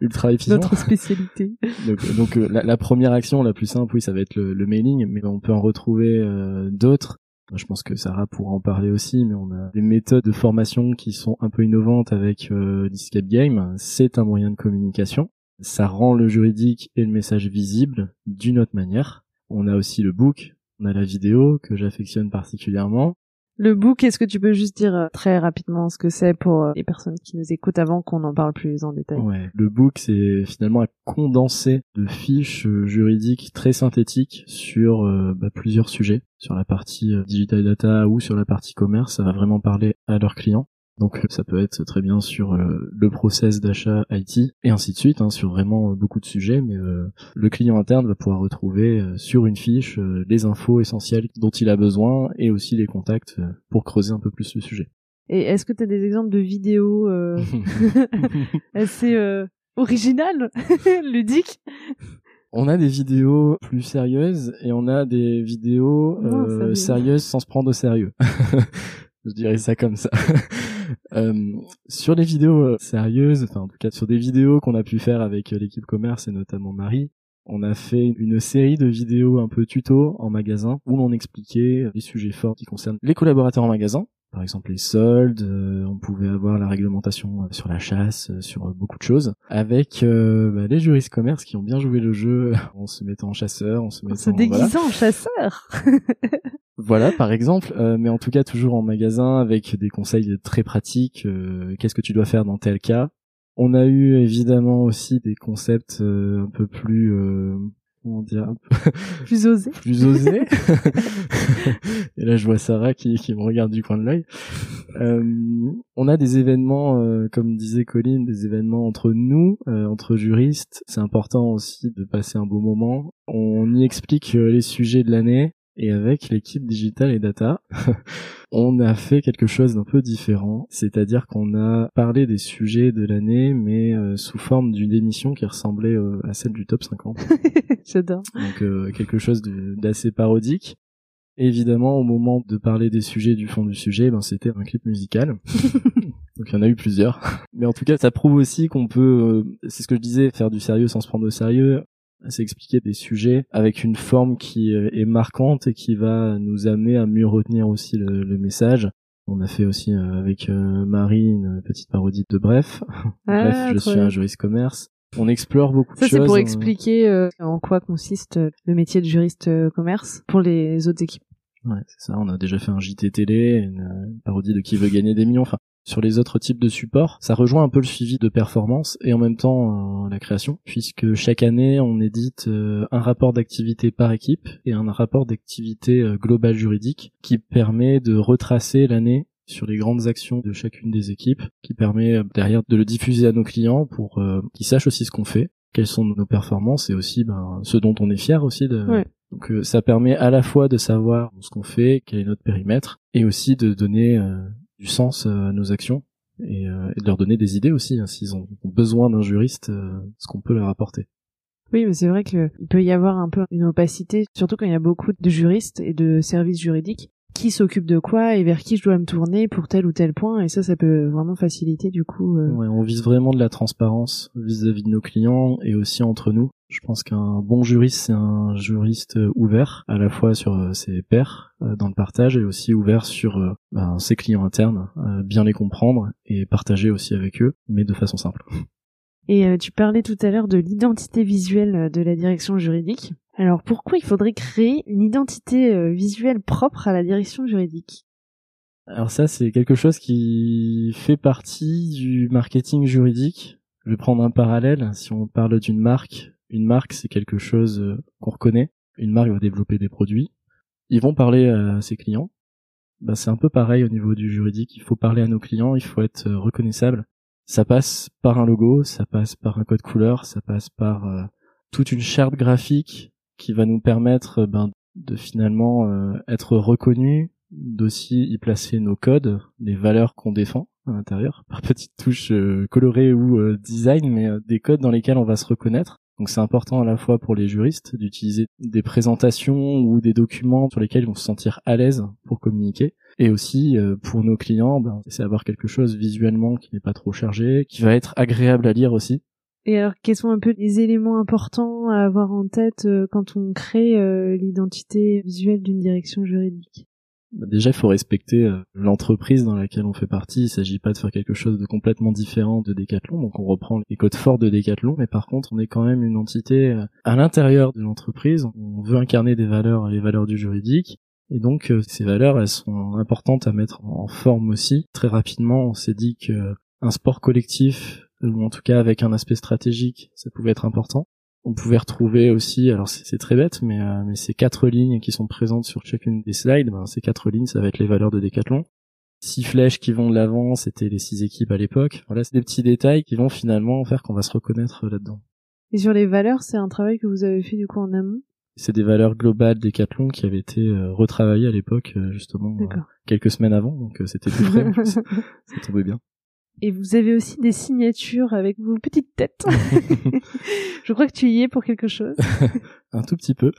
ultra efficient. Notre spécialité. Donc, donc, euh, la, la première action la plus simple, oui, ça va être le, le mailing, mais on peut en retrouver euh, d'autres. Je pense que Sarah pourra en parler aussi, mais on a des méthodes de formation qui sont un peu innovantes avec euh, l'Escape Game. C'est un moyen de communication. Ça rend le juridique et le message visible d'une autre manière. On a aussi le book, on a la vidéo que j'affectionne particulièrement. Le book, est-ce que tu peux juste dire euh, très rapidement ce que c'est pour euh, les personnes qui nous écoutent avant qu'on en parle plus en détail? Ouais. Le book, c'est finalement un condensé de fiches euh, juridiques très synthétiques sur bah, plusieurs sujets. Sur la partie digital data ou sur la partie commerce, ça va vraiment parler à leurs clients. Donc euh, ça peut être très bien sur euh, le process d'achat IT et ainsi de suite, hein, sur vraiment euh, beaucoup de sujets, mais euh, le client interne va pouvoir retrouver euh, sur une fiche les infos essentielles dont il a besoin et aussi les contacts pour creuser un peu plus le sujet. Et est-ce que tu as des exemples de vidéos euh, assez originales, ludiques? On a des vidéos plus sérieuses et on a des vidéos sérieuses sans se prendre au sérieux. Je dirais ça comme ça. Euh, sur les vidéos euh, sérieuses, enfin en tout cas sur des vidéos qu'on a pu faire avec euh, l'équipe commerce et notamment Marie, on a fait une série de vidéos un peu tuto en magasin où l'on expliquait les sujets forts qui concernent les collaborateurs en magasin. Par exemple les soldes, euh, on pouvait avoir la réglementation euh, sur la chasse, euh, sur beaucoup de choses, avec euh, bah, les juristes commerce qui ont bien joué le jeu en se mettant en chasseur, en se En mettant se voilà. déguisant en chasseur Voilà, par exemple, euh, mais en tout cas toujours en magasin avec des conseils très pratiques. euh, Qu'est-ce que tu dois faire dans tel cas On a eu évidemment aussi des concepts euh, un peu plus, euh, comment dire, Plus osé plus osés. Et là, je vois Sarah qui, qui me regarde du coin de l'œil. Euh, on a des événements, euh, comme disait Colline, des événements entre nous, euh, entre juristes. C'est important aussi de passer un beau moment. On y explique les sujets de l'année Et avec l'équipe digital et data, on a fait quelque chose d'un peu différent, c'est-à-dire qu'on a parlé des sujets de l'année, mais euh, sous forme d'une émission qui ressemblait euh, à celle du top 50. J'adore. Donc euh, quelque chose d'assez parodique. Évidemment, au moment de parler des sujets du fond du sujet, ben c'était un clip musical. Donc il y en a eu plusieurs. Mais en tout cas, ça prouve aussi qu'on peut, c'est ce que je disais, faire du sérieux sans se prendre au sérieux c'est expliquer des sujets avec une forme qui euh, est marquante et qui va nous amener à mieux retenir aussi le, message. On a fait aussi euh, avec euh, Marie une petite parodie de Bref. Ah, Bref, je suis un juriste commerce. On explore beaucoup de choses. Ça, c'est pour expliquer en quoi consiste le métier de juriste commerce pour les autres équipes. Ouais, c'est ça. On a déjà fait un JT télé, une, parodie de Qui veut gagner des millions. Enfin, sur les autres types de supports. Ça rejoint un peu le suivi de performance et en même temps euh, la création, puisque chaque année on édite euh, un rapport d'activité par équipe et un rapport d'activité euh, globale juridique qui permet de retracer l'année sur les grandes actions de chacune des équipes, qui permet derrière de le diffuser à nos clients pour qu'ils sachent aussi ce qu'on fait, quelles sont nos performances et aussi ben, ce dont on est fier aussi de, Donc ça permet à la fois de savoir ce qu'on fait, quel est notre périmètre, et aussi de donner du sens euh, à nos actions et, euh, et, de leur donner des idées aussi, hein, s'ils ont besoin d'un juriste, euh, ce qu'on peut leur apporter. Oui, mais c'est vrai qu'il peut y avoir un peu une opacité, surtout quand il y a beaucoup de juristes et de services juridiques qui s'occupe de quoi et vers qui je dois me tourner pour tel ou tel point et ça ça peut vraiment faciliter du coup euh... ouais, on vise vraiment de la transparence vis-à-vis de nos clients et aussi entre nous. Je pense qu'un bon juriste c'est un juriste ouvert à la fois sur euh, ses pairs euh, dans le partage et aussi ouvert sur euh, ben, ses clients internes bien les comprendre et partager aussi avec eux mais de façon simple. Et tu parlais tout à l'heure de l'identité visuelle de la direction juridique alors pourquoi il faudrait créer une identité euh, visuelle propre à la direction juridique? Alors ça c'est quelque chose qui fait partie du marketing juridique. Je vais prendre un parallèle. Si on parle d'une marque, une marque c'est quelque chose euh, qu'on reconnaît. Une marque va développer des produits. Ils vont parler à ses clients. Bah, c'est un peu pareil au niveau du juridique. Il faut parler à nos clients, il faut être euh, reconnaissable. Ça passe par un logo, ça passe par un code couleur, ça passe par toute une charte graphique qui va nous permettre euh, ben, de finalement euh, être reconnu, d'aussi y placer nos codes, les valeurs qu'on défend à l'intérieur, par petites touches euh, colorées ou design, mais des codes dans lesquels on va se reconnaître. Donc c'est important à la fois pour les juristes d'utiliser des présentations ou des documents sur lesquels ils vont se sentir à l'aise pour communiquer. Et aussi pour nos clients, ben, c'est avoir quelque chose visuellement qui n'est pas trop chargé, qui va être agréable à lire aussi. Et alors, quels sont un peu les éléments importants à avoir en tête euh, quand on crée euh, l'identité visuelle d'une direction juridique? Bah, Déjà, il faut respecter euh, l'entreprise dans laquelle on fait partie. Il s'agit pas de faire quelque chose de complètement différent de Decathlon. Donc, on reprend les codes forts de Decathlon, mais par contre, on est quand même une entité à l'intérieur de l'entreprise. On veut incarner des valeurs, les valeurs du juridique. Et donc, ces valeurs, elles sont importantes à mettre en forme aussi. Très rapidement, on s'est dit que un sport collectif ou en tout cas avec un aspect stratégique, ça pouvait être important. On pouvait retrouver aussi, alors c'est très bête, mais, euh, mais ces quatre lignes qui sont présentes sur chacune des slides, ben, ces quatre lignes, ça va être les valeurs de Decathlon. Six flèches qui vont de l'avant, c'était les six équipes à l'époque. Voilà, c'est des petits détails qui vont finalement faire qu'on va se reconnaître là-dedans. Et sur les valeurs, c'est un travail que vous avez fait du coup en amont? C'est des valeurs globales Decathlon qui avaient été euh, retravaillées à l'époque, euh, justement, quelques semaines avant, donc c'était plus frais. ça tombait bien. Et vous avez aussi des signatures avec vos petites têtes. je crois que tu y es pour quelque chose. Un tout petit peu.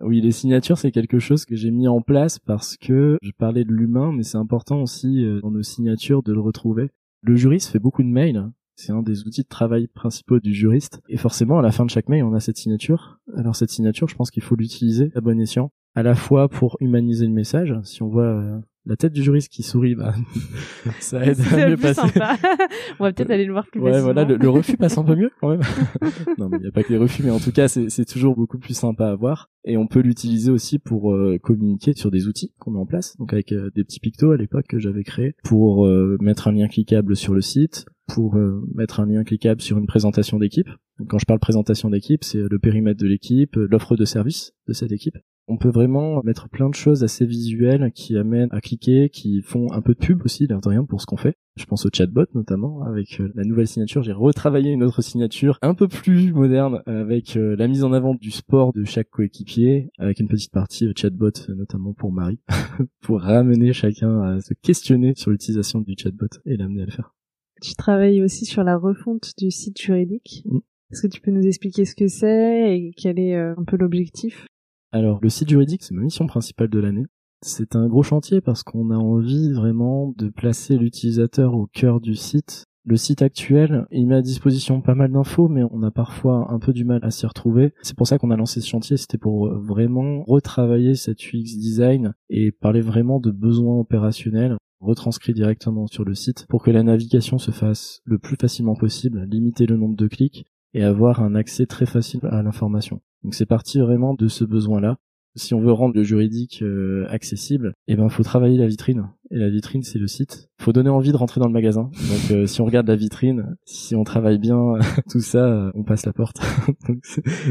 oui, les signatures, c'est quelque chose que j'ai mis en place parce que je parlais de l'humain, mais c'est important aussi euh, dans nos signatures de le retrouver. Le juriste fait beaucoup de mails. C'est un des outils de travail principaux du juriste. Et forcément, à la fin de chaque mail, on a cette signature. Alors cette signature, je pense qu'il faut l'utiliser à bon escient. À la fois pour humaniser le message. Si on voit euh, la tête du juriste qui sourit, bah, ça aide à mieux passer. On va peut-être aller le voir plus ouais, voilà, le, refus passe un peu mieux quand même. non, il n'y a pas que les refus, mais en tout cas, c'est toujours beaucoup plus sympa à voir. Et on peut l'utiliser aussi pour euh, communiquer sur des outils qu'on met en place. Donc avec euh, des petits pictos à l'époque que j'avais créé pour euh, mettre un lien cliquable sur le site, pour mettre un lien cliquable sur une présentation d'équipe. Quand je parle présentation d'équipe, c'est le périmètre de l'équipe, l'offre de service de cette équipe On peut vraiment mettre plein de choses assez visuelles qui amènent à cliquer, qui font un peu de pub aussi, l'air pour ce qu'on fait. Je pense au chatbot notamment, avec euh, la nouvelle signature. J'ai retravaillé une autre signature un peu plus moderne, avec euh, la mise en avant du sport de chaque coéquipier, avec une petite partie chatbot, notamment pour Marie, pour ramener chacun à se questionner sur l'utilisation du chatbot et l'amener à le faire. Tu travailles aussi sur la refonte du site juridique. Mm. Est-ce que tu peux nous expliquer ce que c'est et quel est un peu l'objectif? Alors, le site juridique, c'est ma mission principale de l'année. C'est un gros chantier parce qu'on a envie vraiment de placer l'utilisateur au cœur du site. Le site actuel, il met à disposition pas mal d'infos, mais on a parfois un peu du mal à s'y retrouver. C'est pour ça qu'on a lancé ce chantier, c'était pour vraiment retravailler cette UX design et parler vraiment de besoins opérationnels retranscrits directement sur le site pour que la navigation se fasse le plus facilement possible, limiter le nombre de clics et avoir un accès très facile à l'information. Donc c'est parti vraiment de ce besoin-là. Si on veut rendre le juridique euh, accessible, eh ben faut travailler la vitrine. Et la vitrine, c'est le site. Faut donner envie de rentrer dans le magasin. Donc euh, si on regarde la vitrine, si on travaille bien tout ça, on passe la porte.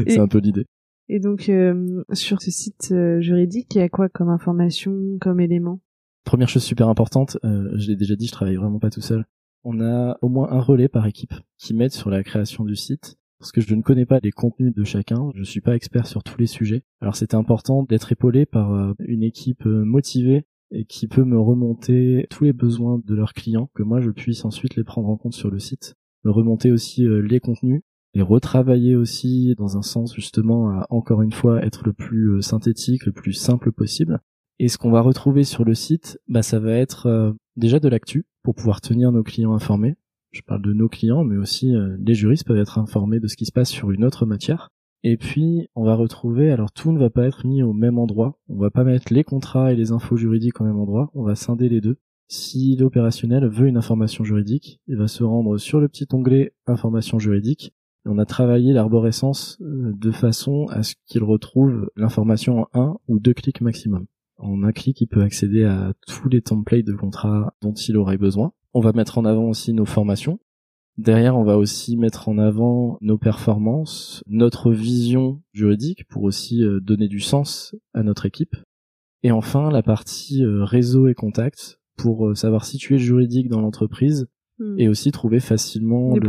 c'est un peu l'idée. Et donc euh, sur ce site juridique, il y a quoi comme information, comme élément? Première chose super importante, je l'ai déjà dit, je travaille vraiment pas tout seul. On a au moins un relais par équipe qui m'aide sur la création du site parce que je ne connais pas les contenus de chacun, je suis pas expert sur tous les sujets. Alors c'était important d'être épaulé par euh, une équipe euh, motivée et qui peut me remonter tous les besoins de leurs clients, que moi je puisse ensuite les prendre en compte sur le site, me remonter aussi euh, les contenus et retravailler aussi dans un sens justement à encore une fois être le plus synthétique, le plus simple possible. Et ce qu'on va retrouver sur le site, bah ça va être déjà de l'actu pour pouvoir tenir nos clients informés, je parle de nos clients, mais aussi euh, les juristes peuvent être informés de ce qui se passe sur une autre matière. Et puis, on va retrouver, alors tout ne va pas être mis au même endroit. On va pas mettre les contrats et les infos juridiques au même endroit. On va scinder les deux. Si l'opérationnel veut une information juridique, il va se rendre sur le petit onglet information juridique. Et on a travaillé l'arborescence euh, de façon à ce qu'il retrouve l'information en un ou deux clics maximum. En un clic, il peut accéder à tous les templates de contrats dont il aurait besoin. On va mettre en avant aussi nos formations. Derrière, on va aussi mettre en avant nos performances, notre vision juridique pour aussi euh, donner du sens à notre équipe. Et enfin, la partie euh, réseau et contact pour euh, savoir situer le juridique dans l'entreprise hmm. et aussi trouver facilement le,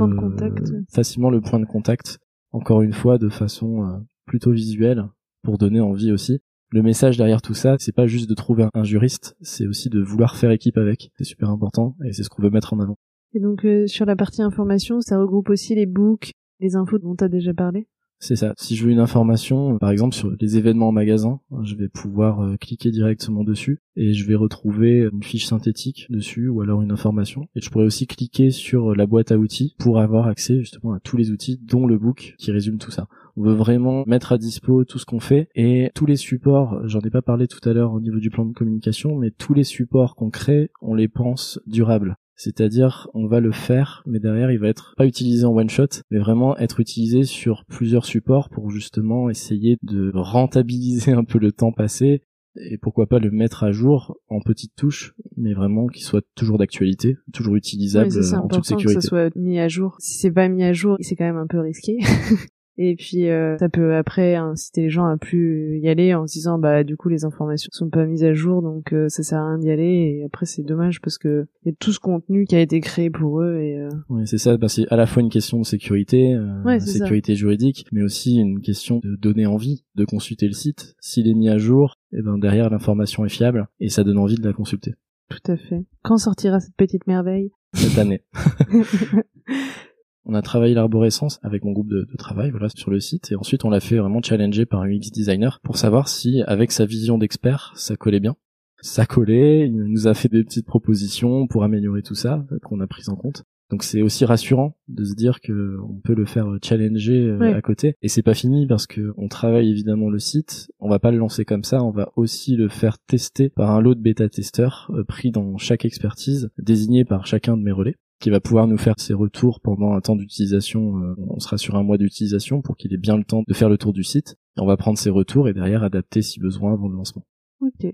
facilement le point de contact. Encore une fois, de façon plutôt visuelle pour donner envie aussi le message derrière tout ça, c'est pas juste de trouver un juriste, c'est aussi de vouloir faire équipe avec. C'est super important et c'est ce qu'on veut mettre en avant. Et donc euh, sur la partie information, ça regroupe aussi les books, les infos dont tu déjà parlé? C'est ça. Si je veux une information, par exemple sur les événements en magasin, je vais pouvoir euh, cliquer directement dessus et je vais retrouver une fiche synthétique dessus ou alors une information. Et je pourrais aussi cliquer sur la boîte à outils pour avoir accès justement à tous les outils, dont le book qui résume tout ça. On veut vraiment mettre à dispo tout ce qu'on fait et tous les supports, j'en ai pas parlé tout à l'heure au niveau du plan de communication, mais tous les supports qu'on crée, on les pense durables. C'est-à-dire, on va le faire, mais derrière, il va être pas utilisé en one shot, mais vraiment être utilisé sur plusieurs supports pour justement essayer de rentabiliser un peu le temps passé et pourquoi pas le mettre à jour en petites touches, mais vraiment qu'il soit toujours d'actualité, toujours utilisable en toute sécurité. Que ça soit mis à jour. Si c'est pas mis à jour, c'est quand même un peu risqué. Et puis euh, ça peut après inciter les gens à plus y aller en se disant bah du coup les informations sont pas mises à jour donc euh, ça sert à rien d'y aller et après c'est dommage parce que il y a tout ce contenu qui a été créé pour eux et euh... Oui, c'est ça bah, c'est à la fois une question de sécurité euh, sécurité juridique mais aussi une question de donner envie de consulter le site s'il est mis à jour et eh ben derrière l'information est fiable et ça donne envie de la consulter. Tout à fait. Quand sortira cette petite merveille? Cette année. On a travaillé l'arborescence avec mon groupe de, travail, voilà, sur le site, et ensuite on l'a fait vraiment challenger par un UX designer pour savoir si, avec sa vision d'expert, ça collait bien. Ça collait, il nous a fait des petites propositions pour améliorer tout ça, qu'on a pris en compte. Donc c'est aussi rassurant de se dire que on peut le faire challenger euh, à côté. Et c'est pas fini parce que on travaille évidemment le site, on va pas le lancer comme ça, on va aussi le faire tester par un lot de bêta testeurs euh, pris dans chaque expertise désigné par chacun de mes relais qui va pouvoir nous faire ses retours pendant un temps d'utilisation. Euh, on sera sur un mois d'utilisation pour qu'il ait bien le temps de faire le tour du site. Et on va prendre ses retours et derrière adapter si besoin avant le lancement. Ok.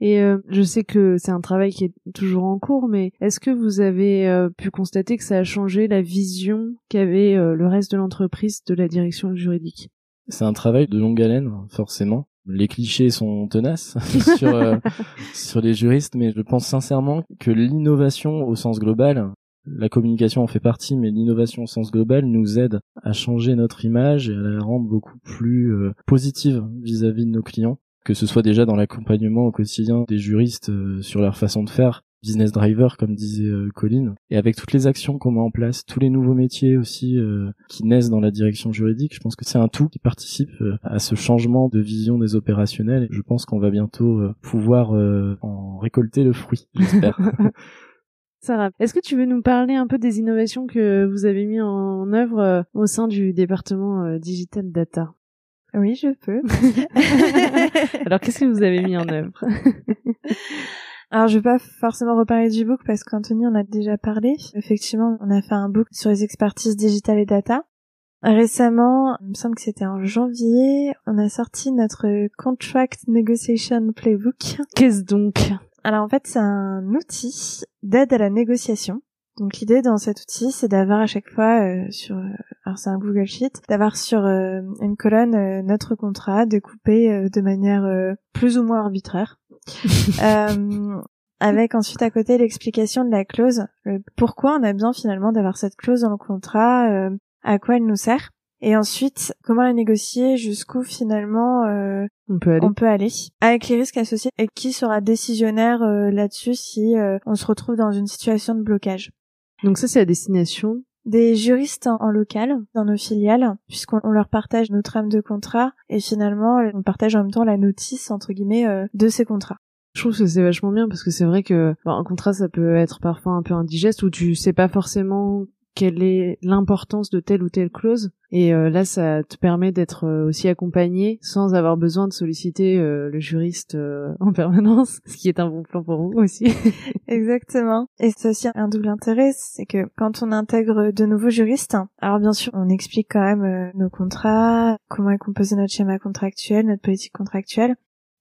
Et euh, je sais que c'est un travail qui est toujours en cours, mais est-ce que vous avez euh, pu constater que ça a changé la vision qu'avait le reste de l'entreprise de la direction juridique? C'est un travail de longue haleine, forcément. les clichés sont tenaces sur euh, sur les juristes, mais je pense sincèrement que l'innovation au sens global, la communication en fait partie, mais l'innovation au sens global nous aide à changer notre image et à la rendre beaucoup plus euh, positive vis-à-vis de nos clients, que ce soit déjà dans l'accompagnement au quotidien des juristes euh, sur leur façon de faire, business driver comme disait euh, Colline. Et avec toutes les actions qu'on met en place tous les nouveaux métiers aussi euh, qui naissent dans la direction juridique je pense que c'est un tout qui participe à ce changement de vision des opérationnels. Je pense qu'on va bientôt pouvoir en récolter le fruit j'espère Sarah, est-ce que tu veux nous parler un peu des innovations que vous avez mis en œuvre au sein du département Digital Data? Oui, je peux. Alors, qu'est-ce que vous avez mis en œuvre? Alors je vais pas forcément reparler du book parce qu'Anthony en a déjà parlé. Effectivement, on a fait un book sur les expertises digitales et data. Récemment, il me semble que c'était en janvier, on a sorti notre Contract Negotiation Playbook. Qu'est-ce donc? Alors en fait, c'est un outil d'aide à la négociation. Donc l'idée dans cet outil, c'est d'avoir à chaque fois euh, sur, euh, alors c'est un Google Sheet, d'avoir sur euh, une colonne notre contrat découpé de manière plus ou moins arbitraire. euh, avec ensuite à côté l'explication de la clause, pourquoi on a besoin finalement d'avoir cette clause dans le contrat, euh, à quoi elle nous sert, et ensuite comment la négocier jusqu'où finalement euh, on, peut aller. on peut aller, avec les risques associés et qui sera décisionnaire euh, là-dessus si on se retrouve dans une situation de blocage. Donc ça c'est la destination des juristes en, local dans nos filiales, puisqu'on leur partage nos trames de contrat et finalement on partage en même temps la notice entre guillemets euh, de ces contrats. Je trouve que c'est vachement bien parce que c'est vrai que un contrat ça peut être parfois un peu indigeste où tu sais pas forcément quelle est l'importance de telle ou telle clause. Et euh, là, ça te permet d'être euh, aussi accompagné sans avoir besoin de solliciter euh, le juriste en permanence, ce qui est un bon plan pour vous aussi. Exactement. Et c'est aussi un double intérêt, c'est que quand on intègre de nouveaux juristes, alors bien sûr, on explique quand même nos contrats, comment est composé notre schéma contractuel, notre politique contractuelle,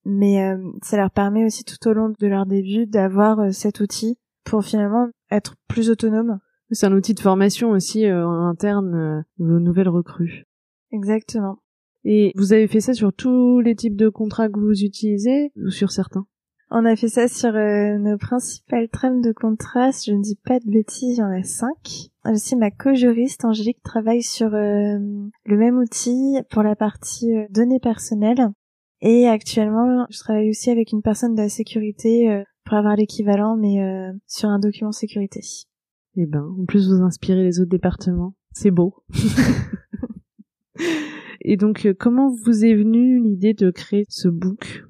mais ça leur permet aussi tout au long de leur début d'avoir cet outil pour finalement être plus autonome c'est un outil de formation aussi euh, en interne euh, vos nouvelles recrues. Exactement. Et vous avez fait ça sur tous les types de contrats que vous utilisez ou sur certains? On a fait ça sur euh, nos principales trames de contrats. Si je ne dis pas de bêtises, il y en a cinq. Aussi, ma co-juriste Angélique travaille sur le même outil pour la partie données personnelles. Et actuellement, je travaille aussi avec une personne de la sécurité pour avoir l'équivalent, mais sur un document sécurité. Eh ben, en plus vous inspirez les autres départements. C'est beau. Et donc, euh, comment vous est venue l'idée de créer ce book?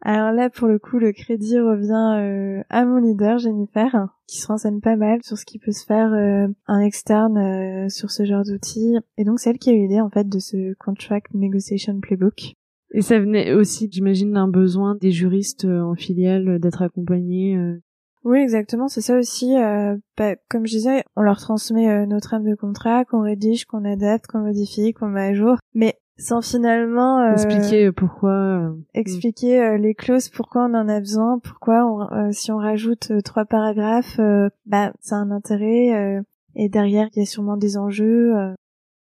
Alors là, pour le coup, le crédit revient euh, à mon leader, Jennifer, qui se renseigne pas mal sur ce qui peut se faire euh, en externe sur ce genre d'outils. Et donc, c'est elle qui a eu l'idée, en fait, de ce Contract Negotiation Playbook. Et ça venait aussi, j'imagine, d'un besoin des juristes en filiale d'être accompagnés oui, exactement. C'est ça aussi. Euh, bah, comme je disais, on leur transmet euh, nos trames de contrat, qu'on rédige, qu'on adapte, qu'on modifie, qu'on met à jour. Mais sans finalement euh, expliquer pourquoi euh, expliquer les clauses pourquoi on en a besoin pourquoi on, si on rajoute trois paragraphes bah ça a un intérêt et derrière il y a sûrement des enjeux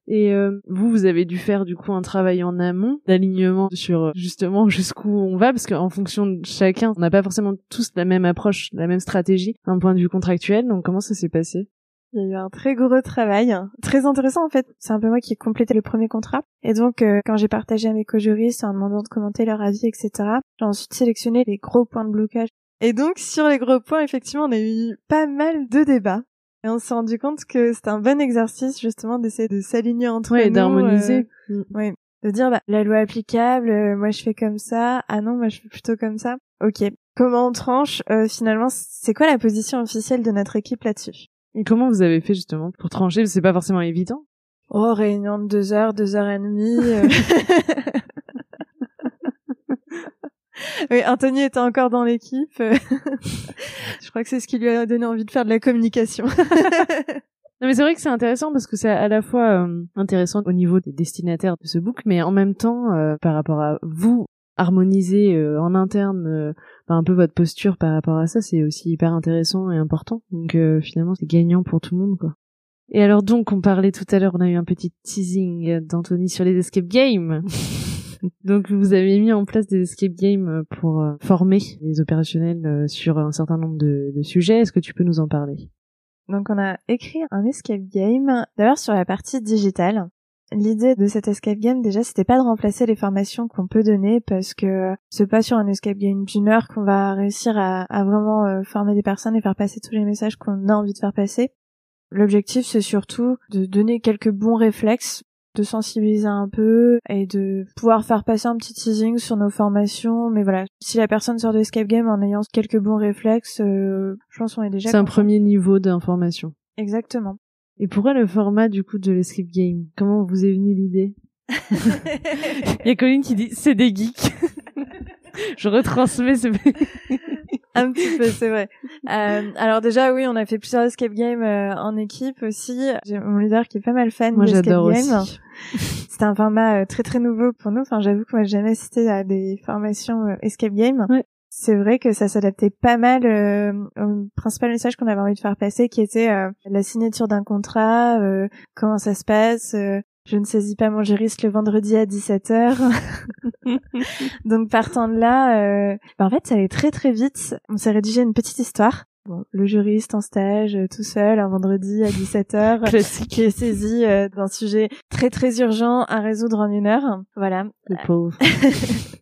et euh, vous, vous avez dû faire du coup un travail en amont d'alignement sur euh, justement jusqu'où on va, parce qu'en fonction de chacun, on n'a pas forcément tous la même approche, la même stratégie d'un point de vue contractuel. Donc comment ça s'est passé? Il y a eu un très gros travail, très intéressant en fait. C'est un peu moi qui ai complété le premier contrat. Et donc, euh, quand j'ai partagé à mes co-juristes en demandant de commenter leur avis, etc., j'ai ensuite sélectionné les gros points de blocage. Et donc, sur les gros points, effectivement, on a eu pas mal de débats. Et on s'est rendu compte que c'était un bon exercice justement d'essayer de s'aligner entre ouais, nous. d'harmoniser. Euh, oui, de dire bah, la loi applicable, euh, moi je fais comme ça, ah non, moi je fais plutôt comme ça. Ok, comment on tranche euh, finalement C'est quoi la position officielle de notre équipe là-dessus? Et comment vous avez fait justement pour trancher? C'est pas forcément évident. Oh, réunion de deux heures, deux heures et demie. oui, Anthony était encore dans l'équipe. je crois que c'est ce qui lui a donné envie de faire de la communication. Non mais c'est vrai que c'est intéressant parce que c'est à la fois euh, intéressant au niveau des destinataires de ce book, mais en même temps euh, par rapport à vous harmoniser euh, en interne un peu votre posture par rapport à ça, c'est aussi hyper intéressant et important. Donc finalement c'est gagnant pour tout le monde quoi. Et alors donc on parlait tout à l'heure, on a eu un petit teasing d'Anthony sur les escape games. Donc vous avez mis en place des escape games pour euh, former les opérationnels euh, sur un certain nombre de, sujets. Est-ce que tu peux nous en parler? Donc on a écrit un escape game, d'ailleurs sur la partie digitale. L'idée de cet escape game, déjà, c'était pas de remplacer les formations qu'on peut donner parce que c'est pas sur un escape game d'une heure qu'on va réussir à, à vraiment euh, former des personnes et faire passer tous les messages qu'on a envie de faire passer. L'objectif, c'est surtout de donner quelques bons réflexes, de sensibiliser un peu et de pouvoir faire passer un petit teasing sur nos formations. Mais voilà, si la personne sort de escape game en ayant quelques bons réflexes, euh, je pense qu'on est déjà C'est un premier niveau d'information. Exactement. Et pourquoi le format du coup de l'escape game? Comment vous est venue l'idée? Il y a Colline qui dit c'est des geeks. Je retransmets ce. Un petit peu, c'est vrai. Euh, alors déjà, oui, on a fait plusieurs escape games euh, en équipe aussi. J'ai mon leader qui est pas mal fan Moi d'escape j'adore game. aussi. C'est un format euh, très très nouveau pour nous. Enfin, j'avoue que moi j'ai jamais assisté à des formations euh, escape game. Ouais. C'est vrai que ça s'adaptait pas mal euh, au principal message qu'on avait envie de faire passer, qui était euh, la signature d'un contrat, euh, comment ça se passe. Je ne saisis pas mon juriste le vendredi à 17h. Donc partant de là, euh, bah, en fait, ça allait très très vite. On s'est rédigé une petite histoire. Bon, le juriste en stage, euh, tout seul, un vendredi à 17h, Classique. qui est saisi euh, d'un sujet très très urgent à résoudre en une heure. Voilà. Le pauvre.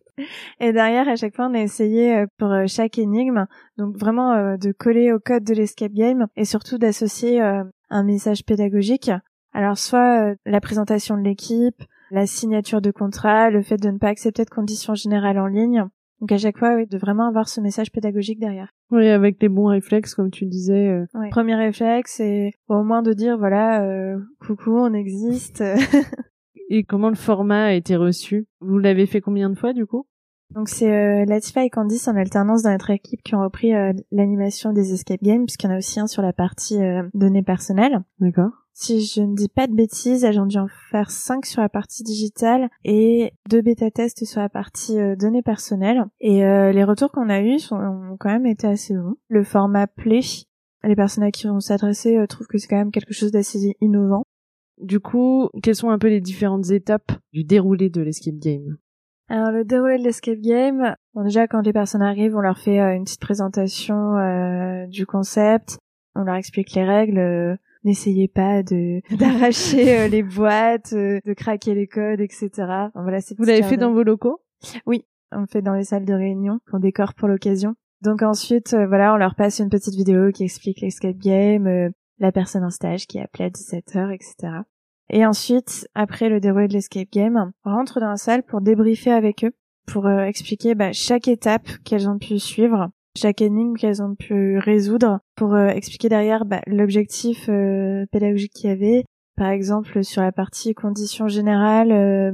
Et derrière, à chaque fois, on a essayé euh, pour chaque énigme, donc vraiment euh, de coller au code de l'escape game et surtout d'associer euh, un message pédagogique. Alors soit euh, la présentation de l'équipe, la signature de contrat, le fait de ne pas accepter de conditions générales en ligne. Donc à chaque fois, oui, de vraiment avoir ce message pédagogique derrière. Oui, avec les bons réflexes comme tu disais. euh, Ouais. Premier réflexe, c'est au moins de dire voilà, euh, coucou, on existe. Et comment le format a été reçu? Vous l'avez fait combien de fois du coup? Donc c'est euh, Latifa et Candice en alternance dans notre équipe qui ont repris euh, l'animation des escape games, puisqu'il y en a aussi un sur la partie euh, données personnelles. D'accord. Si je ne dis pas de bêtises, ont dû en faire 5 sur la partie digitale et deux bêta-tests sur la partie euh, données personnelles. Et euh, les retours qu'on a eus sont, ont quand même été assez bons. Le format Play, les personnes à qui on adressé euh, trouvent que c'est quand même quelque chose d'assez innovant. Du coup, quelles sont un peu les différentes étapes du déroulé de l'escape game? Alors le déroulé de l'escape game, bon déjà quand les personnes arrivent, on leur fait euh, une petite présentation euh, du concept, on leur explique les règles. N'essayez pas de d'arracher euh, les boîtes, euh, de craquer les codes, etc. Enfin, voilà, c'est Vous l'avez fait dans vos locaux? On le fait dans les salles de réunion qu'on décore pour l'occasion. Donc ensuite, euh, voilà, on leur passe une petite vidéo qui explique l'escape game, euh, la personne en stage qui est appelée à 17h, etc. Et ensuite, après le déroulé de l'escape game, on rentre dans la salle pour débriefer avec eux, pour euh, expliquer bah, chaque étape qu'elles ont pu suivre, chaque énigme qu'elles ont pu résoudre, pour euh, expliquer derrière bah, l'objectif euh, pédagogique qu'il y avait. Par exemple, sur la partie conditions générales, euh,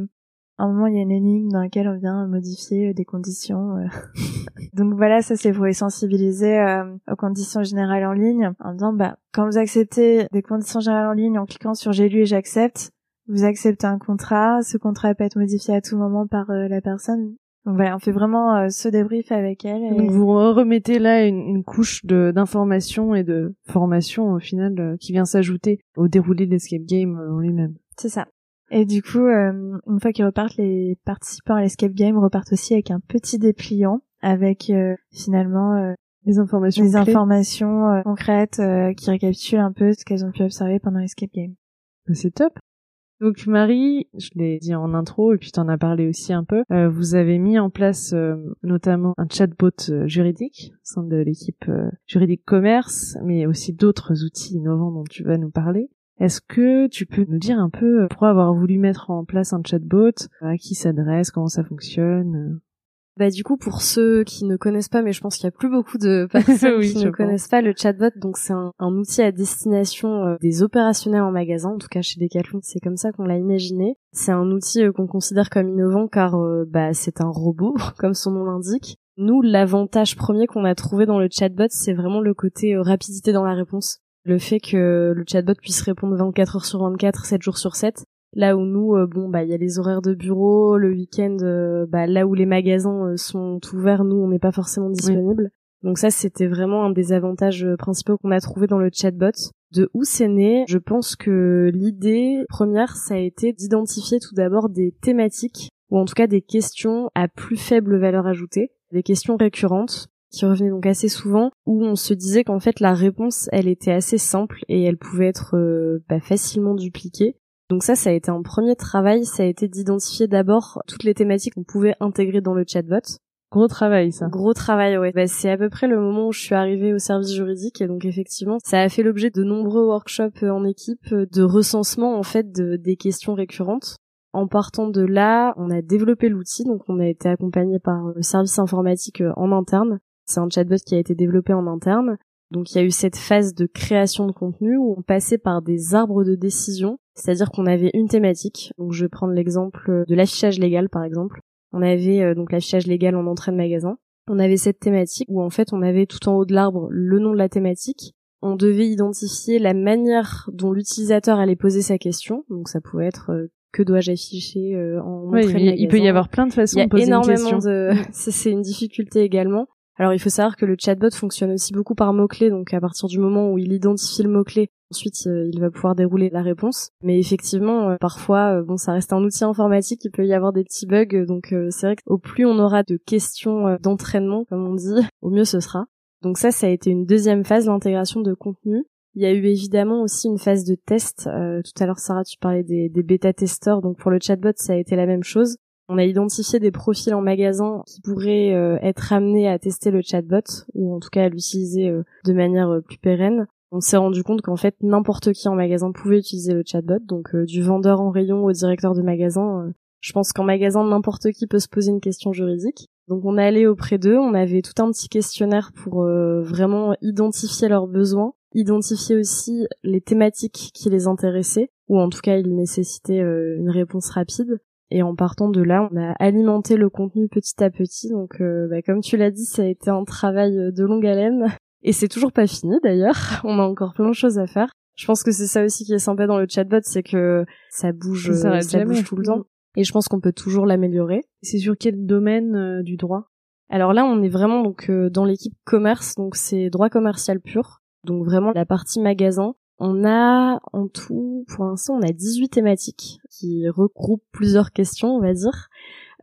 à un moment, il y a une énigme dans laquelle on vient modifier euh, des conditions. euh. Donc voilà, ça c'est pour les sensibiliser aux conditions générales en ligne, en disant, bah, quand vous acceptez des conditions générales en ligne en cliquant sur j'ai lu et j'accepte, vous acceptez un contrat, ce contrat peut être modifié à tout moment par la personne. Donc voilà, on fait vraiment euh, ce débrief avec elle. et- Donc vous remettez là une, une couche de- d'information et de formation au final euh, qui vient s'ajouter au déroulé de l'escape game euh, en lui-même. C'est ça. Et du coup, euh, une fois qu'ils repartent, les participants à l'escape game repartent aussi avec un petit dépliant avec euh, finalement euh, Les informations clés. informations euh, concrètes euh, qui récapitulent un peu ce qu'elles ont pu observer pendant l'escape game. C'est top. Donc Marie, je l'ai dit en intro et puis tu en as parlé aussi un peu, euh, vous avez mis en place euh, notamment un chatbot euh, juridique au sein de l'équipe euh, juridique commerce, mais aussi d'autres outils innovants dont tu vas nous parler. Est-ce que tu peux nous dire un peu euh, pourquoi avoir voulu mettre en place un chatbot, à qui s'adresse, comment ça fonctionne? Bah du coup pour ceux qui ne connaissent pas, mais je pense qu'il y a plus beaucoup de personnes Oui, qui ne pense. connaissent pas le chatbot, donc c'est un, un outil à destination euh, des opérationnels en magasin, en tout cas chez Decathlon, c'est comme ça qu'on l'a imaginé. C'est un outil euh, qu'on considère comme innovant car euh, bah c'est un robot, comme son nom l'indique. Nous, l'avantage premier qu'on a trouvé dans le chatbot, c'est vraiment le côté euh, rapidité dans la réponse. Le fait que le chatbot puisse répondre 24 heures sur 24, 7 jours sur 7. Là où nous, euh, bon, bah, il y a les horaires de bureau, le week-end, euh, bah, là où les magasins euh, sont ouverts, nous, on n'est pas forcément disponible. Donc ça, c'était vraiment un des avantages principaux qu'on a trouvé dans le chatbot. De où c'est né? Je pense que l'idée première, ça a été d'identifier tout d'abord des thématiques ou en tout cas des questions à plus faible valeur ajoutée, des questions récurrentes qui revenaient donc assez souvent, où on se disait qu'en fait la réponse elle était assez simple et elle pouvait être euh, bah, facilement dupliquée. Donc ça, ça a été un premier travail, ça a été d'identifier d'abord toutes les thématiques qu'on pouvait intégrer dans le chatbot. Gros travail, ça. Gros travail, ouais. Bah, c'est à peu près le moment où je suis arrivée au service juridique et donc effectivement, ça a fait l'objet de nombreux workshops euh, en équipe, euh, de recensement en fait de, des questions récurrentes. En partant de là, on a développé l'outil, donc on a été accompagné par le service informatique en interne c'est un chatbot qui a été développé en interne. Donc il y a eu cette phase de création de contenu où on passait par des arbres de décision, c'est-à-dire qu'on avait une thématique. Donc je vais prendre l'exemple de l'affichage légal par exemple. On avait euh, donc l'affichage légal en entrée de magasin. On avait cette thématique où en fait on avait tout en haut de l'arbre le nom de la thématique. On devait identifier la manière dont l'utilisateur allait poser sa question. Donc ça pouvait être euh, que dois-je afficher euh, en entrée de magasin. Il peut y avoir plein de façons de poser une question. De... c'est une difficulté également. Alors il faut savoir que le chatbot fonctionne aussi beaucoup par mots-clés, donc à partir du moment où il identifie le mot-clé, ensuite euh, il va pouvoir dérouler la réponse. Mais effectivement, euh, parfois, euh, bon, ça reste un outil informatique, il peut y avoir des petits bugs, donc c'est vrai qu'au plus on aura de questions d'entraînement, comme on dit, au mieux ce sera. Donc ça, ça a été une deuxième phase, l'intégration de contenu. Il y a eu évidemment aussi une phase de test. tout à l'heure, Sarah, tu parlais des, bêta-testeurs. Donc pour le chatbot, ça a été la même chose. On a identifié des profils en magasin qui pourraient être amenés à tester le chatbot ou en tout cas à l'utiliser de manière plus pérenne. On s'est rendu compte qu'en fait n'importe qui en magasin pouvait utiliser le chatbot, donc du vendeur en rayon au directeur de magasin. je pense qu'en magasin n'importe qui peut se poser une question juridique. Donc on est allé auprès d'eux, on avait tout un petit questionnaire pour vraiment identifier leurs besoins, identifier aussi les thématiques qui les intéressaient, ou en tout cas ils nécessitaient une réponse rapide. Et en partant de là, on a alimenté le contenu petit à petit. Donc, euh, bah, comme tu l'as dit, ça a été un travail euh, de longue haleine. Et c'est toujours pas fini d'ailleurs. On a encore plein de choses à faire. Je pense que c'est ça aussi qui est sympa dans le chatbot, c'est que ça bouge, ça, euh, bouge tout le temps. Et je pense qu'on peut toujours l'améliorer. C'est sur quel domaine du droit? Alors là, on est vraiment donc dans l'équipe commerce, donc c'est droit commercial pur. Donc vraiment la partie magasin. On a en tout, pour l'instant, on a 18 thématiques qui regroupent plusieurs questions, on va dire.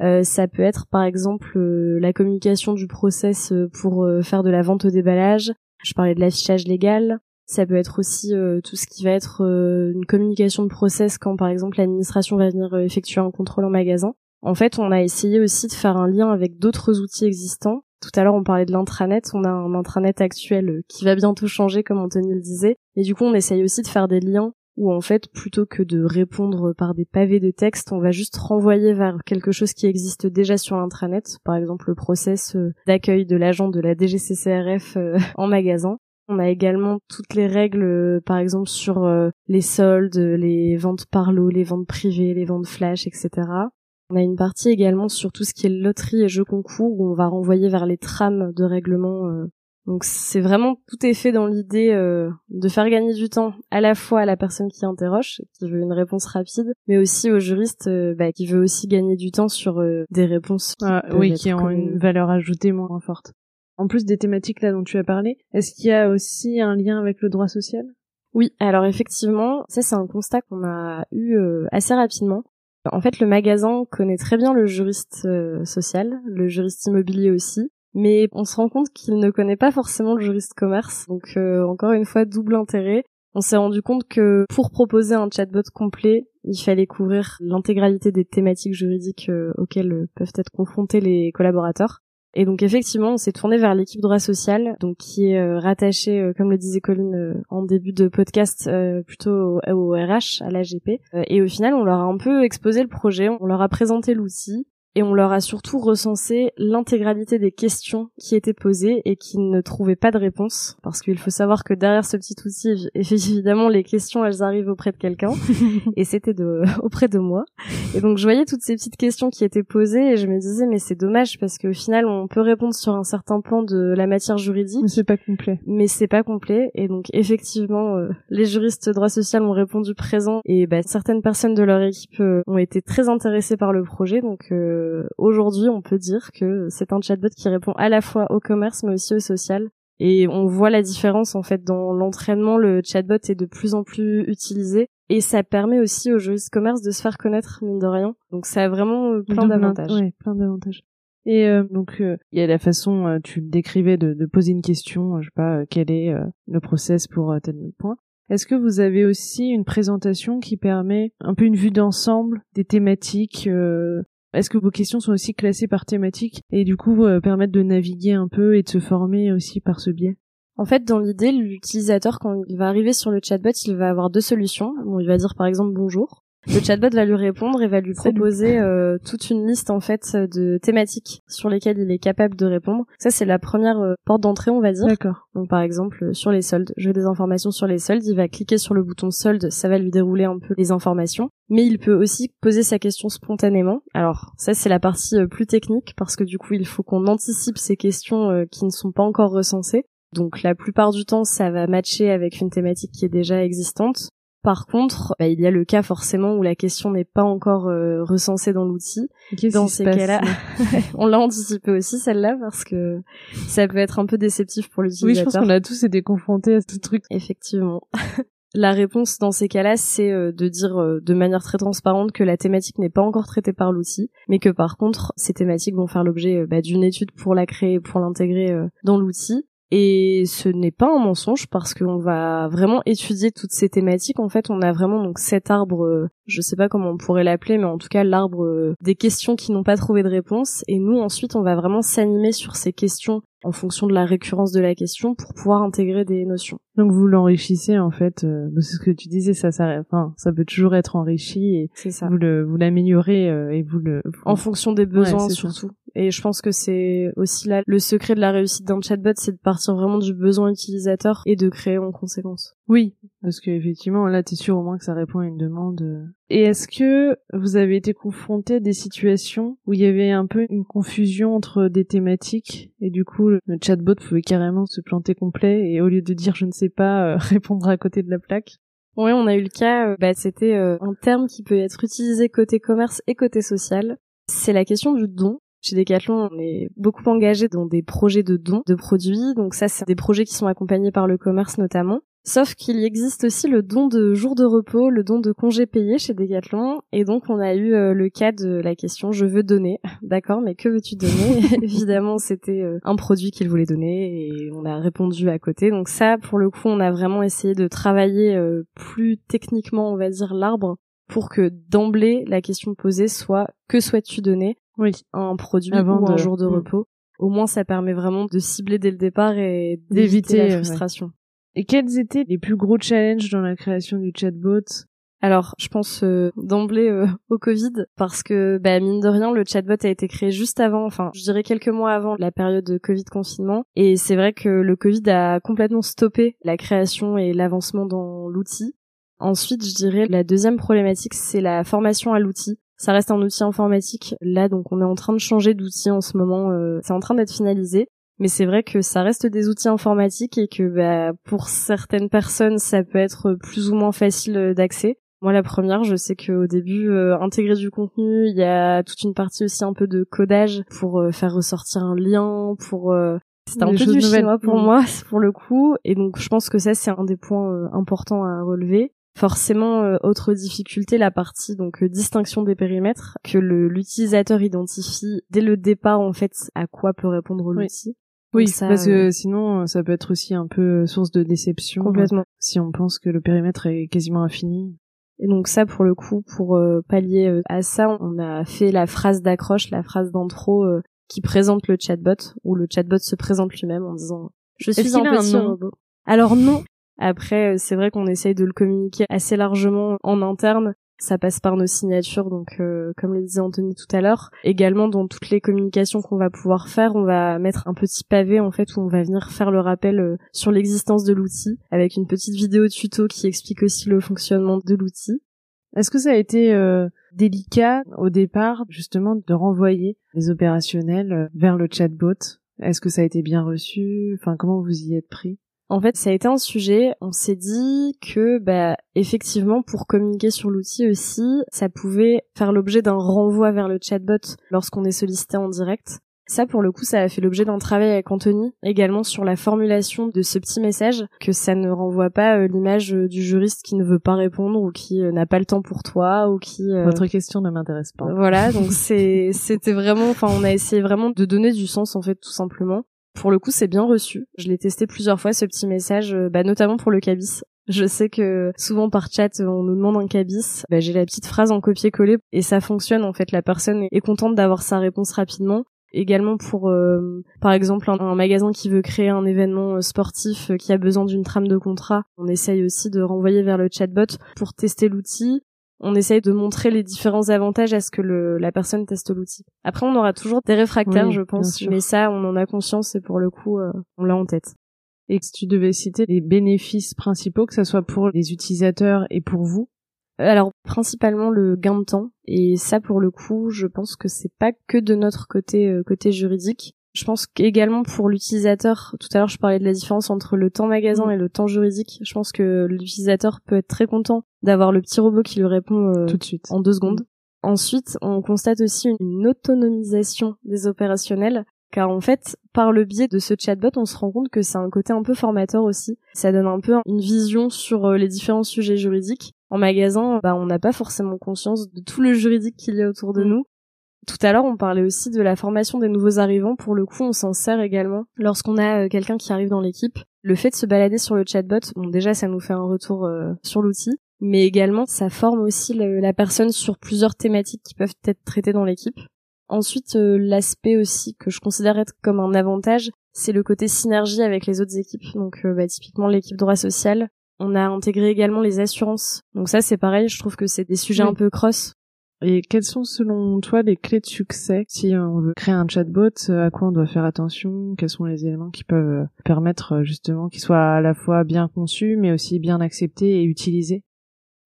Euh, ça peut être par exemple euh, la communication du process euh, pour faire de la vente au déballage. Je parlais de l'affichage légal. Ça peut être aussi tout ce qui va être une communication de process quand par exemple l'administration va venir effectuer un contrôle en magasin. En fait, on a essayé aussi de faire un lien avec d'autres outils existants tout à l'heure, on parlait de l'intranet. On a un intranet actuel qui va bientôt changer, comme Anthony le disait. Et du coup, on essaye aussi de faire des liens où, en fait, plutôt que de répondre par des pavés de texte, on va juste renvoyer vers quelque chose qui existe déjà sur l'intranet. Par exemple, le process euh, d'accueil de l'agent de la DGCCRF euh, en magasin. On a également toutes les règles, par exemple, sur les soldes, les ventes par lot, les ventes privées, les ventes flash, etc. On a une partie également sur tout ce qui est loterie et jeux concours où on va renvoyer vers les trames de règlement. Euh. Donc c'est vraiment tout est fait dans l'idée euh, de faire gagner du temps à la fois à la personne qui interroge, qui veut une réponse rapide, mais aussi au juriste euh, bah, qui veut aussi gagner du temps sur des réponses qui ah, oui qui ont une valeur ajoutée moins forte. En plus des thématiques là dont tu as parlé, est-ce qu'il y a aussi un lien avec le droit social? Oui, alors effectivement, ça c'est un constat qu'on a eu assez rapidement. En fait, le magasin connaît très bien le juriste euh, social, le juriste immobilier aussi, mais on se rend compte qu'il ne connaît pas forcément le juriste commerce. Donc euh, encore une fois, double intérêt. On s'est rendu compte que pour proposer un chatbot complet, il fallait couvrir l'intégralité des thématiques juridiques euh, auxquelles peuvent être confrontés les collaborateurs. Et donc effectivement, on s'est tourné vers l'équipe droit social, donc qui est euh, rattachée, euh, comme le disait Colline euh, en début de podcast, plutôt au, RH, à l'AGP. et au final, on leur a un peu exposé le projet, on leur a présenté l'outil, et on leur a surtout recensé l'intégralité des questions qui étaient posées et qui ne trouvaient pas de réponse. Parce qu'il faut savoir que derrière ce petit outil évidemment les questions elles arrivent auprès de quelqu'un. Et c'était de auprès de moi. Et donc je voyais toutes ces petites questions qui étaient posées et je me disais mais c'est dommage parce qu'au final on peut répondre sur un certain plan de la matière juridique. Mais c'est pas complet. Mais c'est pas complet. Et donc effectivement euh, les juristes droit social ont répondu présent. Et bah, certaines personnes de leur équipe euh, ont été très intéressées par le projet. Donc euh, aujourd'hui, on peut dire que c'est un chatbot qui répond à la fois au commerce mais aussi au social. Et on voit la différence en fait dans l'entraînement. Le chatbot est de plus en plus utilisé Et ça permet aussi aux juristes commerce de se faire connaître, mine de rien. Donc ça a vraiment euh, plein d'avantages. Ouais, plein d'avantages. Et euh, donc il y a la façon, tu le décrivais, de, de, poser une question, je sais pas, quel est le process pour tel point. Est-ce que vous avez aussi une présentation qui permet un peu une vue d'ensemble des thématiques Est-ce que vos questions sont aussi classées par thématique et du coup permettent de naviguer un peu et de se former aussi par ce biais? En fait, dans l'idée, l'utilisateur, quand il va arriver sur le chatbot, il va avoir deux solutions. Bon, il va dire par exemple bonjour. Le chatbot va lui répondre et va lui proposer euh, toute une liste en fait de thématiques sur lesquelles il est capable de répondre. Ça c'est la première euh, porte d'entrée on va dire. D'accord. Donc par exemple euh, sur les soldes, je veux des informations sur les soldes, il va cliquer sur le bouton solde, ça va lui dérouler un peu les informations. Mais il peut aussi poser sa question spontanément. Alors ça c'est la partie plus technique parce que du coup il faut qu'on anticipe ces questions qui ne sont pas encore recensées. Donc la plupart du temps, ça va matcher avec une thématique qui est déjà existante. Par contre, bah, il y a le cas forcément où la question n'est pas encore euh, recensée dans l'outil. Dans ces cas-là, on l'a anticipé aussi celle-là parce que ça peut être un peu déceptif pour l'utilisateur. Oui, je pense qu'on a tous été confrontés à ce truc. Effectivement. La réponse dans ces cas-là, c'est euh, de dire euh, de manière très transparente que la thématique n'est pas encore traitée par l'outil, mais que par contre, ces thématiques vont faire l'objet bah, d'une étude pour la créer, pour l'intégrer dans l'outil, et ce n'est pas un mensonge parce qu'on va vraiment étudier toutes ces thématiques. En fait, on a vraiment donc cet arbre, euh, je sais pas comment on pourrait l'appeler, mais en tout cas l'arbre euh, des questions qui n'ont pas trouvé de réponse. Et nous ensuite, on va vraiment s'animer sur ces questions en fonction de la récurrence de la question pour pouvoir intégrer des notions. Donc vous l'enrichissez en fait, euh, c'est ce que tu disais, ça, ça, enfin, ça peut toujours être enrichi et c'est ça. vous le, vous l'améliorez euh, et vous le. En fonction des besoins surtout. Et je pense que c'est aussi là le secret de la réussite d'un chatbot, c'est de partir vraiment du besoin utilisateur et de créer en conséquence. Oui, parce que effectivement là, t'es sûr au moins que ça répond à une demande. Euh. Et est-ce que vous avez été confronté à des situations où il y avait un peu une confusion entre des thématiques et du coup le chatbot pouvait carrément se planter complet et au lieu de dire je ne sais pas euh, répondre à côté de la plaque? Oui, on a eu le cas, euh, bah, c'était un terme qui peut être utilisé côté commerce et côté social. C'est la question du don. Chez Decathlon, on est beaucoup engagé dans des projets de dons de produits. Donc ça, c'est des projets qui sont accompagnés par le commerce notamment. Sauf qu'il existe aussi le don de jours de repos, le don de congés payés chez Decathlon. Et donc, on a eu euh, le cas de la question je veux donner. D'accord, mais que veux-tu donner? Évidemment, c'était euh, un produit qu'il voulait donner et on a répondu à côté. Donc ça, pour le coup, on a vraiment essayé de travailler euh, plus techniquement, on va dire, l'arbre pour que d'emblée, la question posée soit que souhaites-tu donner? Oui. un produit Avant ou un jour de mm. repos. Au moins, ça permet vraiment de cibler dès le départ et d'éviter la frustration. Et quels étaient les plus gros challenges dans la création du chatbot? Alors, je pense euh, d'emblée euh, au Covid parce que bah, mine de rien, le chatbot a été créé juste avant, enfin, je dirais quelques mois avant la période de Covid confinement. Et c'est vrai que le Covid a complètement stoppé la création et l'avancement dans l'outil. Ensuite, je dirais la deuxième problématique, c'est la formation à l'outil. Ça reste un outil informatique. Là, donc, on est en train de changer d'outil en ce moment. Euh, c'est en train d'être finalisé. Mais c'est vrai que ça reste des outils informatiques et que bah, pour certaines personnes, ça peut être plus ou moins facile euh, d'accès. Moi, la première, je sais qu'au début, euh, intégrer du contenu, il y a toute une partie aussi un peu de codage pour faire ressortir un lien, pour c'est un peu du chinois pour mm. moi, pour le coup. Et donc, je pense que ça, c'est un des points importants à relever. Forcément, euh, autre difficulté, la partie donc euh, distinction des périmètres que l'utilisateur identifie dès le départ en fait à quoi peut répondre l'outil. Oui, parce que euh, sinon ça peut être aussi un peu source de déception. Complètement. si on pense que le périmètre est quasiment infini. Et donc ça, pour le coup, pour pallier à ça, on a fait la phrase d'accroche, la phrase d'intro qui présente le chatbot, où le chatbot se présente lui-même en disant je suis un petit robot. Alors non, après, euh, c'est vrai qu'on essaye de le communiquer assez largement en interne. Ça passe par nos signatures, donc euh, comme le disait Anthony tout à l'heure. Également, dans toutes les communications qu'on va pouvoir faire, on va mettre un petit pavé en fait où on va venir faire le rappel euh, sur l'existence de l'outil, avec une petite vidéo tuto qui explique aussi le fonctionnement de l'outil. Est-ce que ça a été délicat au départ justement de renvoyer les opérationnels vers le chatbot? Est-ce que ça a été bien reçu? Enfin, comment vous y êtes pris? En fait, ça a été un sujet. On s'est dit que, bah, effectivement, pour communiquer sur l'outil aussi, ça pouvait faire l'objet d'un renvoi vers le chatbot lorsqu'on est sollicité en direct. Ça, pour le coup, ça a fait l'objet d'un travail avec Anthony, également sur la formulation de ce petit message, que ça ne renvoie pas euh, l'image euh, du juriste qui ne veut pas répondre ou qui euh, n'a pas le temps pour toi ou qui... Votre question ne m'intéresse pas. Voilà, donc c'est, c'était vraiment, enfin, on a essayé vraiment de donner du sens, en fait, tout simplement. Pour le coup, c'est bien reçu. Je l'ai testé plusieurs fois, ce petit message, bah, notamment pour le cabis. Je sais que souvent par chat, on nous demande un cabis. Bah, j'ai la petite phrase en copier-coller et ça fonctionne. En fait, la personne est contente d'avoir sa réponse rapidement. Également pour, euh, par exemple, un, magasin qui veut créer un événement euh, sportif euh, qui a besoin d'une trame de contrat, on essaye aussi de renvoyer vers le chatbot pour tester l'outil. On essaye de montrer les différents avantages à ce que le, la personne teste l'outil. Après, on aura toujours des réfractaires, je pense, mais ça, on en a conscience et pour le coup, on l'a en tête. Et si tu devais citer les bénéfices principaux, que ce soit pour les utilisateurs et pour vous, alors principalement le gain de temps et ça pour le coup je pense que c'est pas que de notre côté euh, côté juridique. Je pense qu'également pour l'utilisateur, tout à l'heure je parlais de la différence entre le temps magasin mm. et le temps juridique. Je pense que l'utilisateur peut être très content d'avoir le petit robot qui lui répond euh, tout de suite en deux secondes. Ensuite, on constate aussi une autonomisation des opérationnels car en fait, par le biais de ce chatbot, on se rend compte que c'est un côté un peu formateur aussi. Ça donne un peu une vision sur euh, les différents sujets juridiques. En magasin, bah, on n'a pas forcément conscience de tout le juridique qu'il y a autour de mm. nous. Tout à l'heure, on parlait aussi de la formation des nouveaux arrivants. Pour le coup, on s'en sert également lorsqu'on a euh, quelqu'un qui arrive dans l'équipe. Le fait de se balader sur le chatbot, bon, déjà, ça nous fait un retour euh, sur l'outil, mais également, ça forme aussi la personne sur plusieurs thématiques qui peuvent être traitées dans l'équipe. Ensuite, euh, l'aspect aussi que je considère être comme un avantage, c'est le côté synergie avec les autres équipes. Donc, euh, bah, typiquement l'équipe droit social. On a intégré également les assurances. Donc ça, c'est pareil. Je trouve que c'est des sujets un peu cross. Et quelles sont selon toi les clés de succès si on veut créer un chatbot euh, À quoi on doit faire attention? Quels sont les éléments qui peuvent permettre justement qu'il soit à la fois bien conçu, mais aussi bien accepté et utilisé?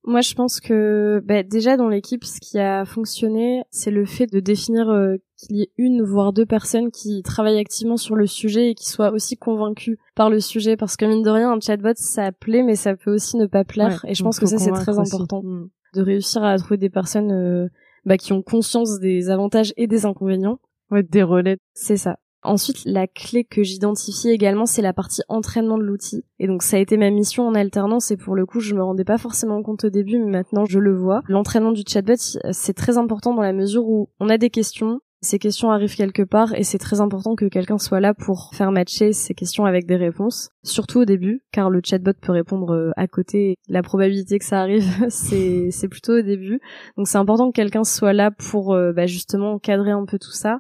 Moi, je pense que bah, déjà dans l'équipe, ce qui a fonctionné, c'est le fait de définir euh, qu'il y ait une voire deux personnes qui travaillent activement sur le sujet et qui soient aussi convaincues par le sujet. Parce que mine de rien, un chatbot, ça plaît, mais ça peut aussi ne pas plaire. et je pense que ça, c'est très important mm. De réussir à trouver des personnes euh, bah, qui ont conscience des avantages et des inconvénients. Ouais, des relais. C'est ça. Ensuite, la clé que j'identifie également, c'est la partie entraînement de l'outil. Et donc, ça a été ma mission en alternance et pour le coup, je me rendais pas forcément compte au début, mais maintenant, je le vois. L'entraînement du chatbot, c'est très important dans la mesure où on a des questions, ces questions arrivent quelque part et c'est très important que quelqu'un soit là pour faire matcher ces questions avec des réponses, surtout au début, car le chatbot peut répondre euh, à côté. La probabilité que ça arrive, c'est c'est plutôt au début. Donc c'est important que quelqu'un soit là pour euh, bah, justement cadrer un peu tout ça.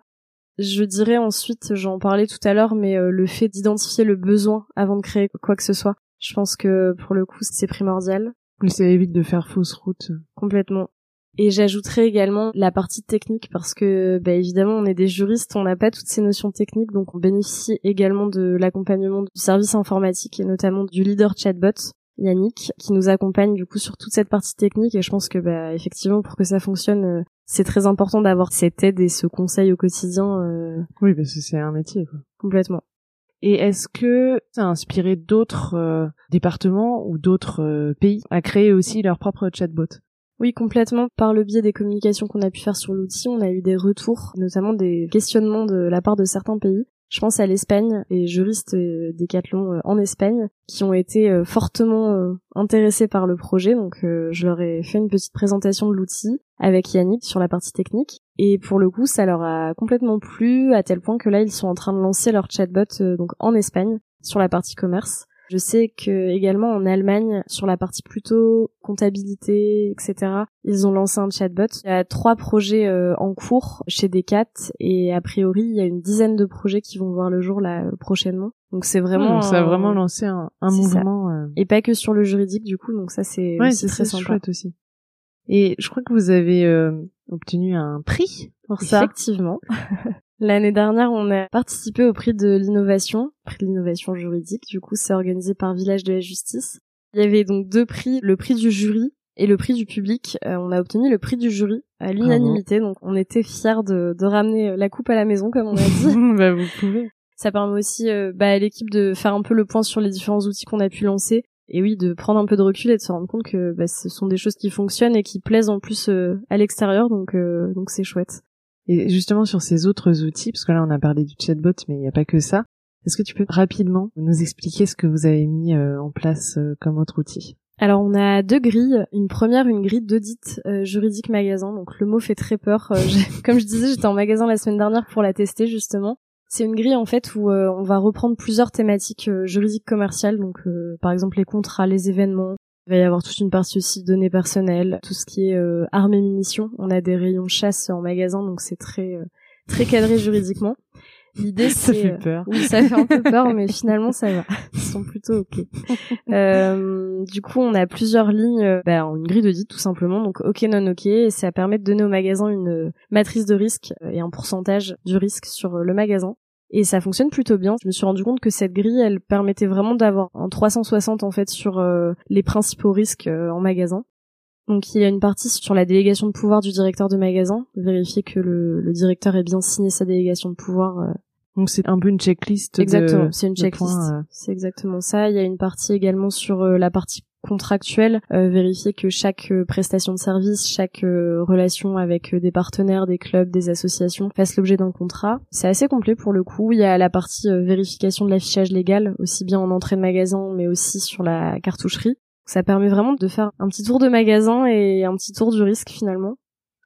Je dirais ensuite, j'en parlais tout à l'heure, mais euh, le fait d'identifier le besoin avant de créer quoi que ce soit. Je pense que pour le coup, c'est primordial. Ça évite de faire fausse route. Complètement. Et j'ajouterais également la partie technique parce que, bah, évidemment, on est des juristes, on n'a pas toutes ces notions techniques, donc on bénéficie également de l'accompagnement du service informatique et notamment du leader chatbot. Yannick qui nous accompagne du coup sur toute cette partie technique et je pense que bah effectivement pour que ça fonctionne euh, c'est très important d'avoir cette aide et ce conseil au quotidien. Euh... Oui, parce que c'est un métier, quoi. Complètement. Et est-ce que ça a inspiré d'autres euh, départements ou d'autres euh, pays à créer aussi leur propre chatbot? Oui, complètement. Par le biais des communications qu'on a pu faire sur l'outil, on a eu des retours, notamment des questionnements de la part de certains pays. Je pense à l'Espagne et juristes euh, Decathlon en Espagne qui ont été fortement intéressés par le projet. Donc, je leur ai fait une petite présentation de l'outil avec Yannick sur la partie technique. Et pour le coup, ça leur a complètement plu à tel point que là, ils sont en train de lancer leur chatbot euh, donc en Espagne sur la partie commerce. Je sais que également en Allemagne, sur la partie plutôt comptabilité, etc., ils ont lancé un chatbot. Il y a trois projets euh, en cours chez Decat et a priori, il y a une dizaine de projets qui vont voir le jour là prochainement. Donc c'est vraiment ça a vraiment lancé un, mouvement euh. et pas que sur le juridique du coup. Donc ça c'est ouais, c'est très sympa. chouette aussi. Et je crois que vous avez euh, obtenu un prix pour ça. Effectivement. L'année dernière, on a participé au prix de l'innovation, prix de l'innovation juridique. Du coup, c'est organisé par Village de la Justice. Il y avait donc deux prix, le prix du jury et le prix du public. Euh, on a obtenu le prix du jury à l'unanimité, donc on était fiers de, de, ramener la coupe à la maison, comme on a dit. bah, vous pouvez. Ça permet aussi euh, bah, à l'équipe de faire un peu le point sur les différents outils qu'on a pu lancer et oui, de prendre un peu de recul et de se rendre compte que bah, ce sont des choses qui fonctionnent et qui plaisent en plus euh, à l'extérieur, donc euh, donc c'est chouette. Et justement sur ces autres outils, parce que là on a parlé du chatbot, mais il n'y a pas que ça. Est-ce que tu peux rapidement nous expliquer ce que vous avez mis euh, en place euh, comme autre outil? Alors on a deux grilles. Une première, une grille d'audit euh, juridique magasin. Donc le mot fait très peur. comme je disais, j'étais en magasin la semaine dernière pour la tester justement. C'est une grille en fait où on va reprendre plusieurs thématiques juridiques commerciales. Donc par exemple les contrats, les événements. Il va y avoir toute une partie aussi données personnelles, tout ce qui est armes et munitions. On a des rayons chasse en magasin, donc c'est très très cadré juridiquement. L'idée, ça fait euh, peur. Oui, ça fait un peu peur, mais finalement, ça va. Ils sont plutôt ok. Euh, du coup, on a plusieurs lignes, euh, bah, une grille d'audit tout simplement, donc ok, non ok, et ça permet de donner au magasin une matrice de risque et un pourcentage du risque sur le magasin. Et ça fonctionne plutôt bien. Je me suis rendu compte que cette grille, elle permettait vraiment d'avoir un 360 en fait sur les principaux risques en magasin. Donc il y a une partie sur la délégation de pouvoir du directeur de magasin, vérifier que le, le directeur ait bien signé sa délégation de pouvoir. Euh. Donc c'est un peu une checklist. Exactement, c'est une checklist. Euh. C'est exactement ça. Il y a une partie également sur euh, la partie contractuelle, vérifier que chaque prestation de service, chaque relation avec des partenaires, des clubs, des associations fasse l'objet d'un contrat. C'est assez complet pour le coup. Il y a la partie vérification de l'affichage légal, aussi bien en entrée de magasin, mais aussi sur la cartoucherie. Ça permet vraiment de faire un petit tour de magasin et un petit tour du risque finalement.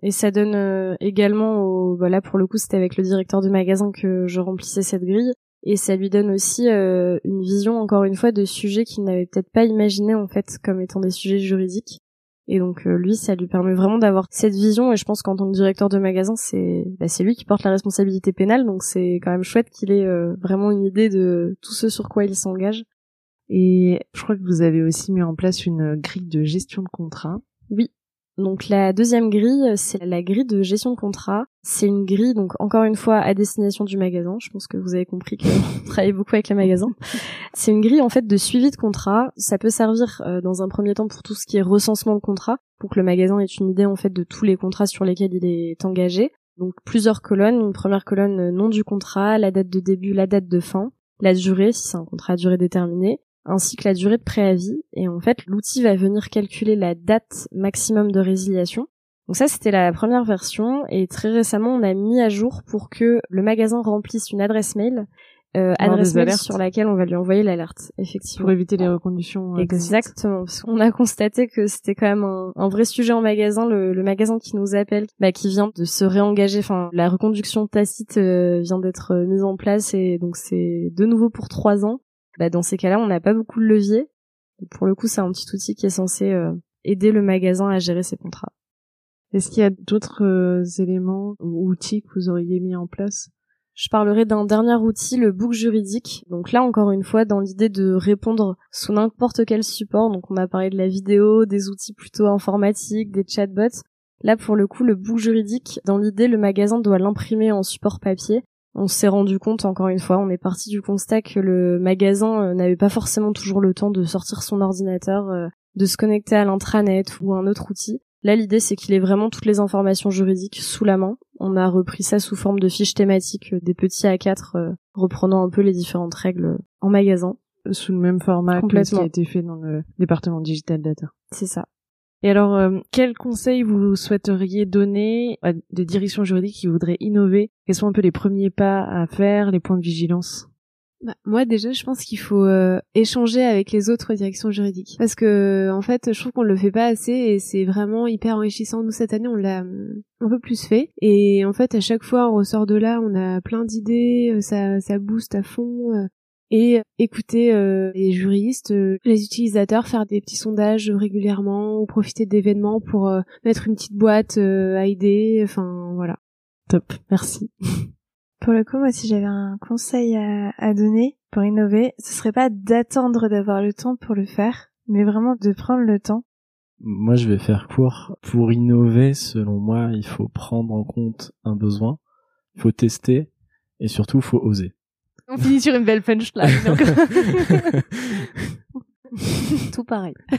Et ça donne euh, également au, voilà bah pour le coup c'était avec le directeur de magasin que je remplissais cette grille et ça lui donne aussi euh, une vision encore une fois de sujets qu'il n'avait peut-être pas imaginé en fait comme étant des sujets juridiques. Et donc euh, lui ça lui permet vraiment d'avoir cette vision et je pense qu'en tant que directeur de magasin c'est bah, c'est lui qui porte la responsabilité pénale donc c'est quand même chouette qu'il ait vraiment une idée de tout ce sur quoi il s'engage. Et je crois que vous avez aussi mis en place une grille de gestion de contrat. Oui. Donc la deuxième grille, c'est la grille de gestion de contrat. C'est une grille, donc encore une fois, à destination du magasin. Je pense que vous avez compris que je travaille beaucoup avec les magasins. C'est une grille en fait de suivi de contrat. Ça peut servir euh, dans un premier temps pour tout ce qui est recensement de contrat, pour que le magasin ait une idée en fait de tous les contrats sur lesquels il est engagé. Donc plusieurs colonnes. Une première colonne euh, nom du contrat, la date de début, la date de fin, la durée si c'est un contrat à durée déterminée, ainsi que la durée de préavis. Et en fait, l'outil va venir calculer la date maximum de résiliation. Donc ça, c'était la première version. Et très récemment, on a mis à jour pour que le magasin remplisse une adresse mail. Euh, adresse mail sur laquelle on va lui envoyer l'alerte, effectivement. Pour éviter les reconductions. Euh, Exactement, parce qu'on a constaté que c'était quand même un, vrai sujet en magasin, le, magasin qui nous appelle, bah, qui vient de se réengager, enfin la reconduction tacite euh, vient d'être mise en place et donc c'est de nouveau pour trois ans bah, dans ces cas-là, on n'a pas beaucoup de levier. Pour le coup, c'est un petit outil qui est censé euh, aider le magasin à gérer ses contrats. Est-ce qu'il y a d'autres euh, éléments ou outils que vous auriez mis en place? Je parlerai d'un dernier outil, le book juridique. Donc là, encore une fois, dans l'idée de répondre sous n'importe quel support. Donc on a parlé de la vidéo, des outils plutôt informatiques, des chatbots. Là, pour le coup, le book juridique, dans l'idée, le magasin doit l'imprimer en support papier on s'est rendu compte encore une fois, on est parti du constat que le magasin euh, n'avait pas forcément toujours le temps de sortir son ordinateur, euh, de se connecter à l'intranet ou un autre outil. Là, l'idée, c'est qu'il ait vraiment toutes les informations juridiques sous la main. On a repris ça sous forme de fiches thématiques, euh, des petits A4, reprenant un peu les différentes règles en magasin. Sous le même format que ce qui a été fait dans le département digital data. C'est ça. Et alors, euh, quels conseils vous souhaiteriez donner à des directions juridiques qui voudraient innover? Quels sont un peu les premiers pas à faire, les points de vigilance? Bah, moi déjà, je pense qu'il faut euh, échanger avec les autres directions juridiques. Parce que en fait, je trouve qu'on le fait pas assez et c'est vraiment hyper enrichissant. Nous cette année, on l'a un peu plus fait. Et en fait, à chaque fois, on ressort de là, on a plein d'idées, euh, ça ça booste à fond et écouter euh, les juristes, euh, les utilisateurs, faire des petits sondages régulièrement ou profiter d'événements pour euh, mettre une petite boîte à idées, enfin voilà. Top, merci. Pour le coup, moi, si j'avais un conseil à, à donner pour innover, ce serait pas d'attendre d'avoir le temps pour le faire, mais vraiment de prendre le temps. Moi, je vais faire court. Pour innover, selon moi, il faut prendre en compte un besoin, il faut tester et surtout, il faut oser. On finit sur une belle punchline. Tout pareil.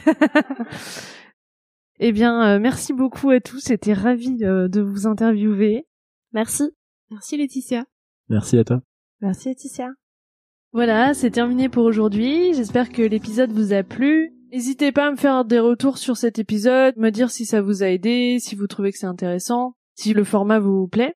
eh bien, euh, merci beaucoup à tous. J'étais ravie de, vous interviewer. Merci. Merci Laetitia. Merci à toi. Merci Laetitia. Voilà, c'est terminé pour aujourd'hui. J'espère que l'épisode vous a plu. N'hésitez pas à me faire des retours sur cet épisode, me dire si ça vous a aidé, si vous trouvez que c'est intéressant, si le format vous plaît.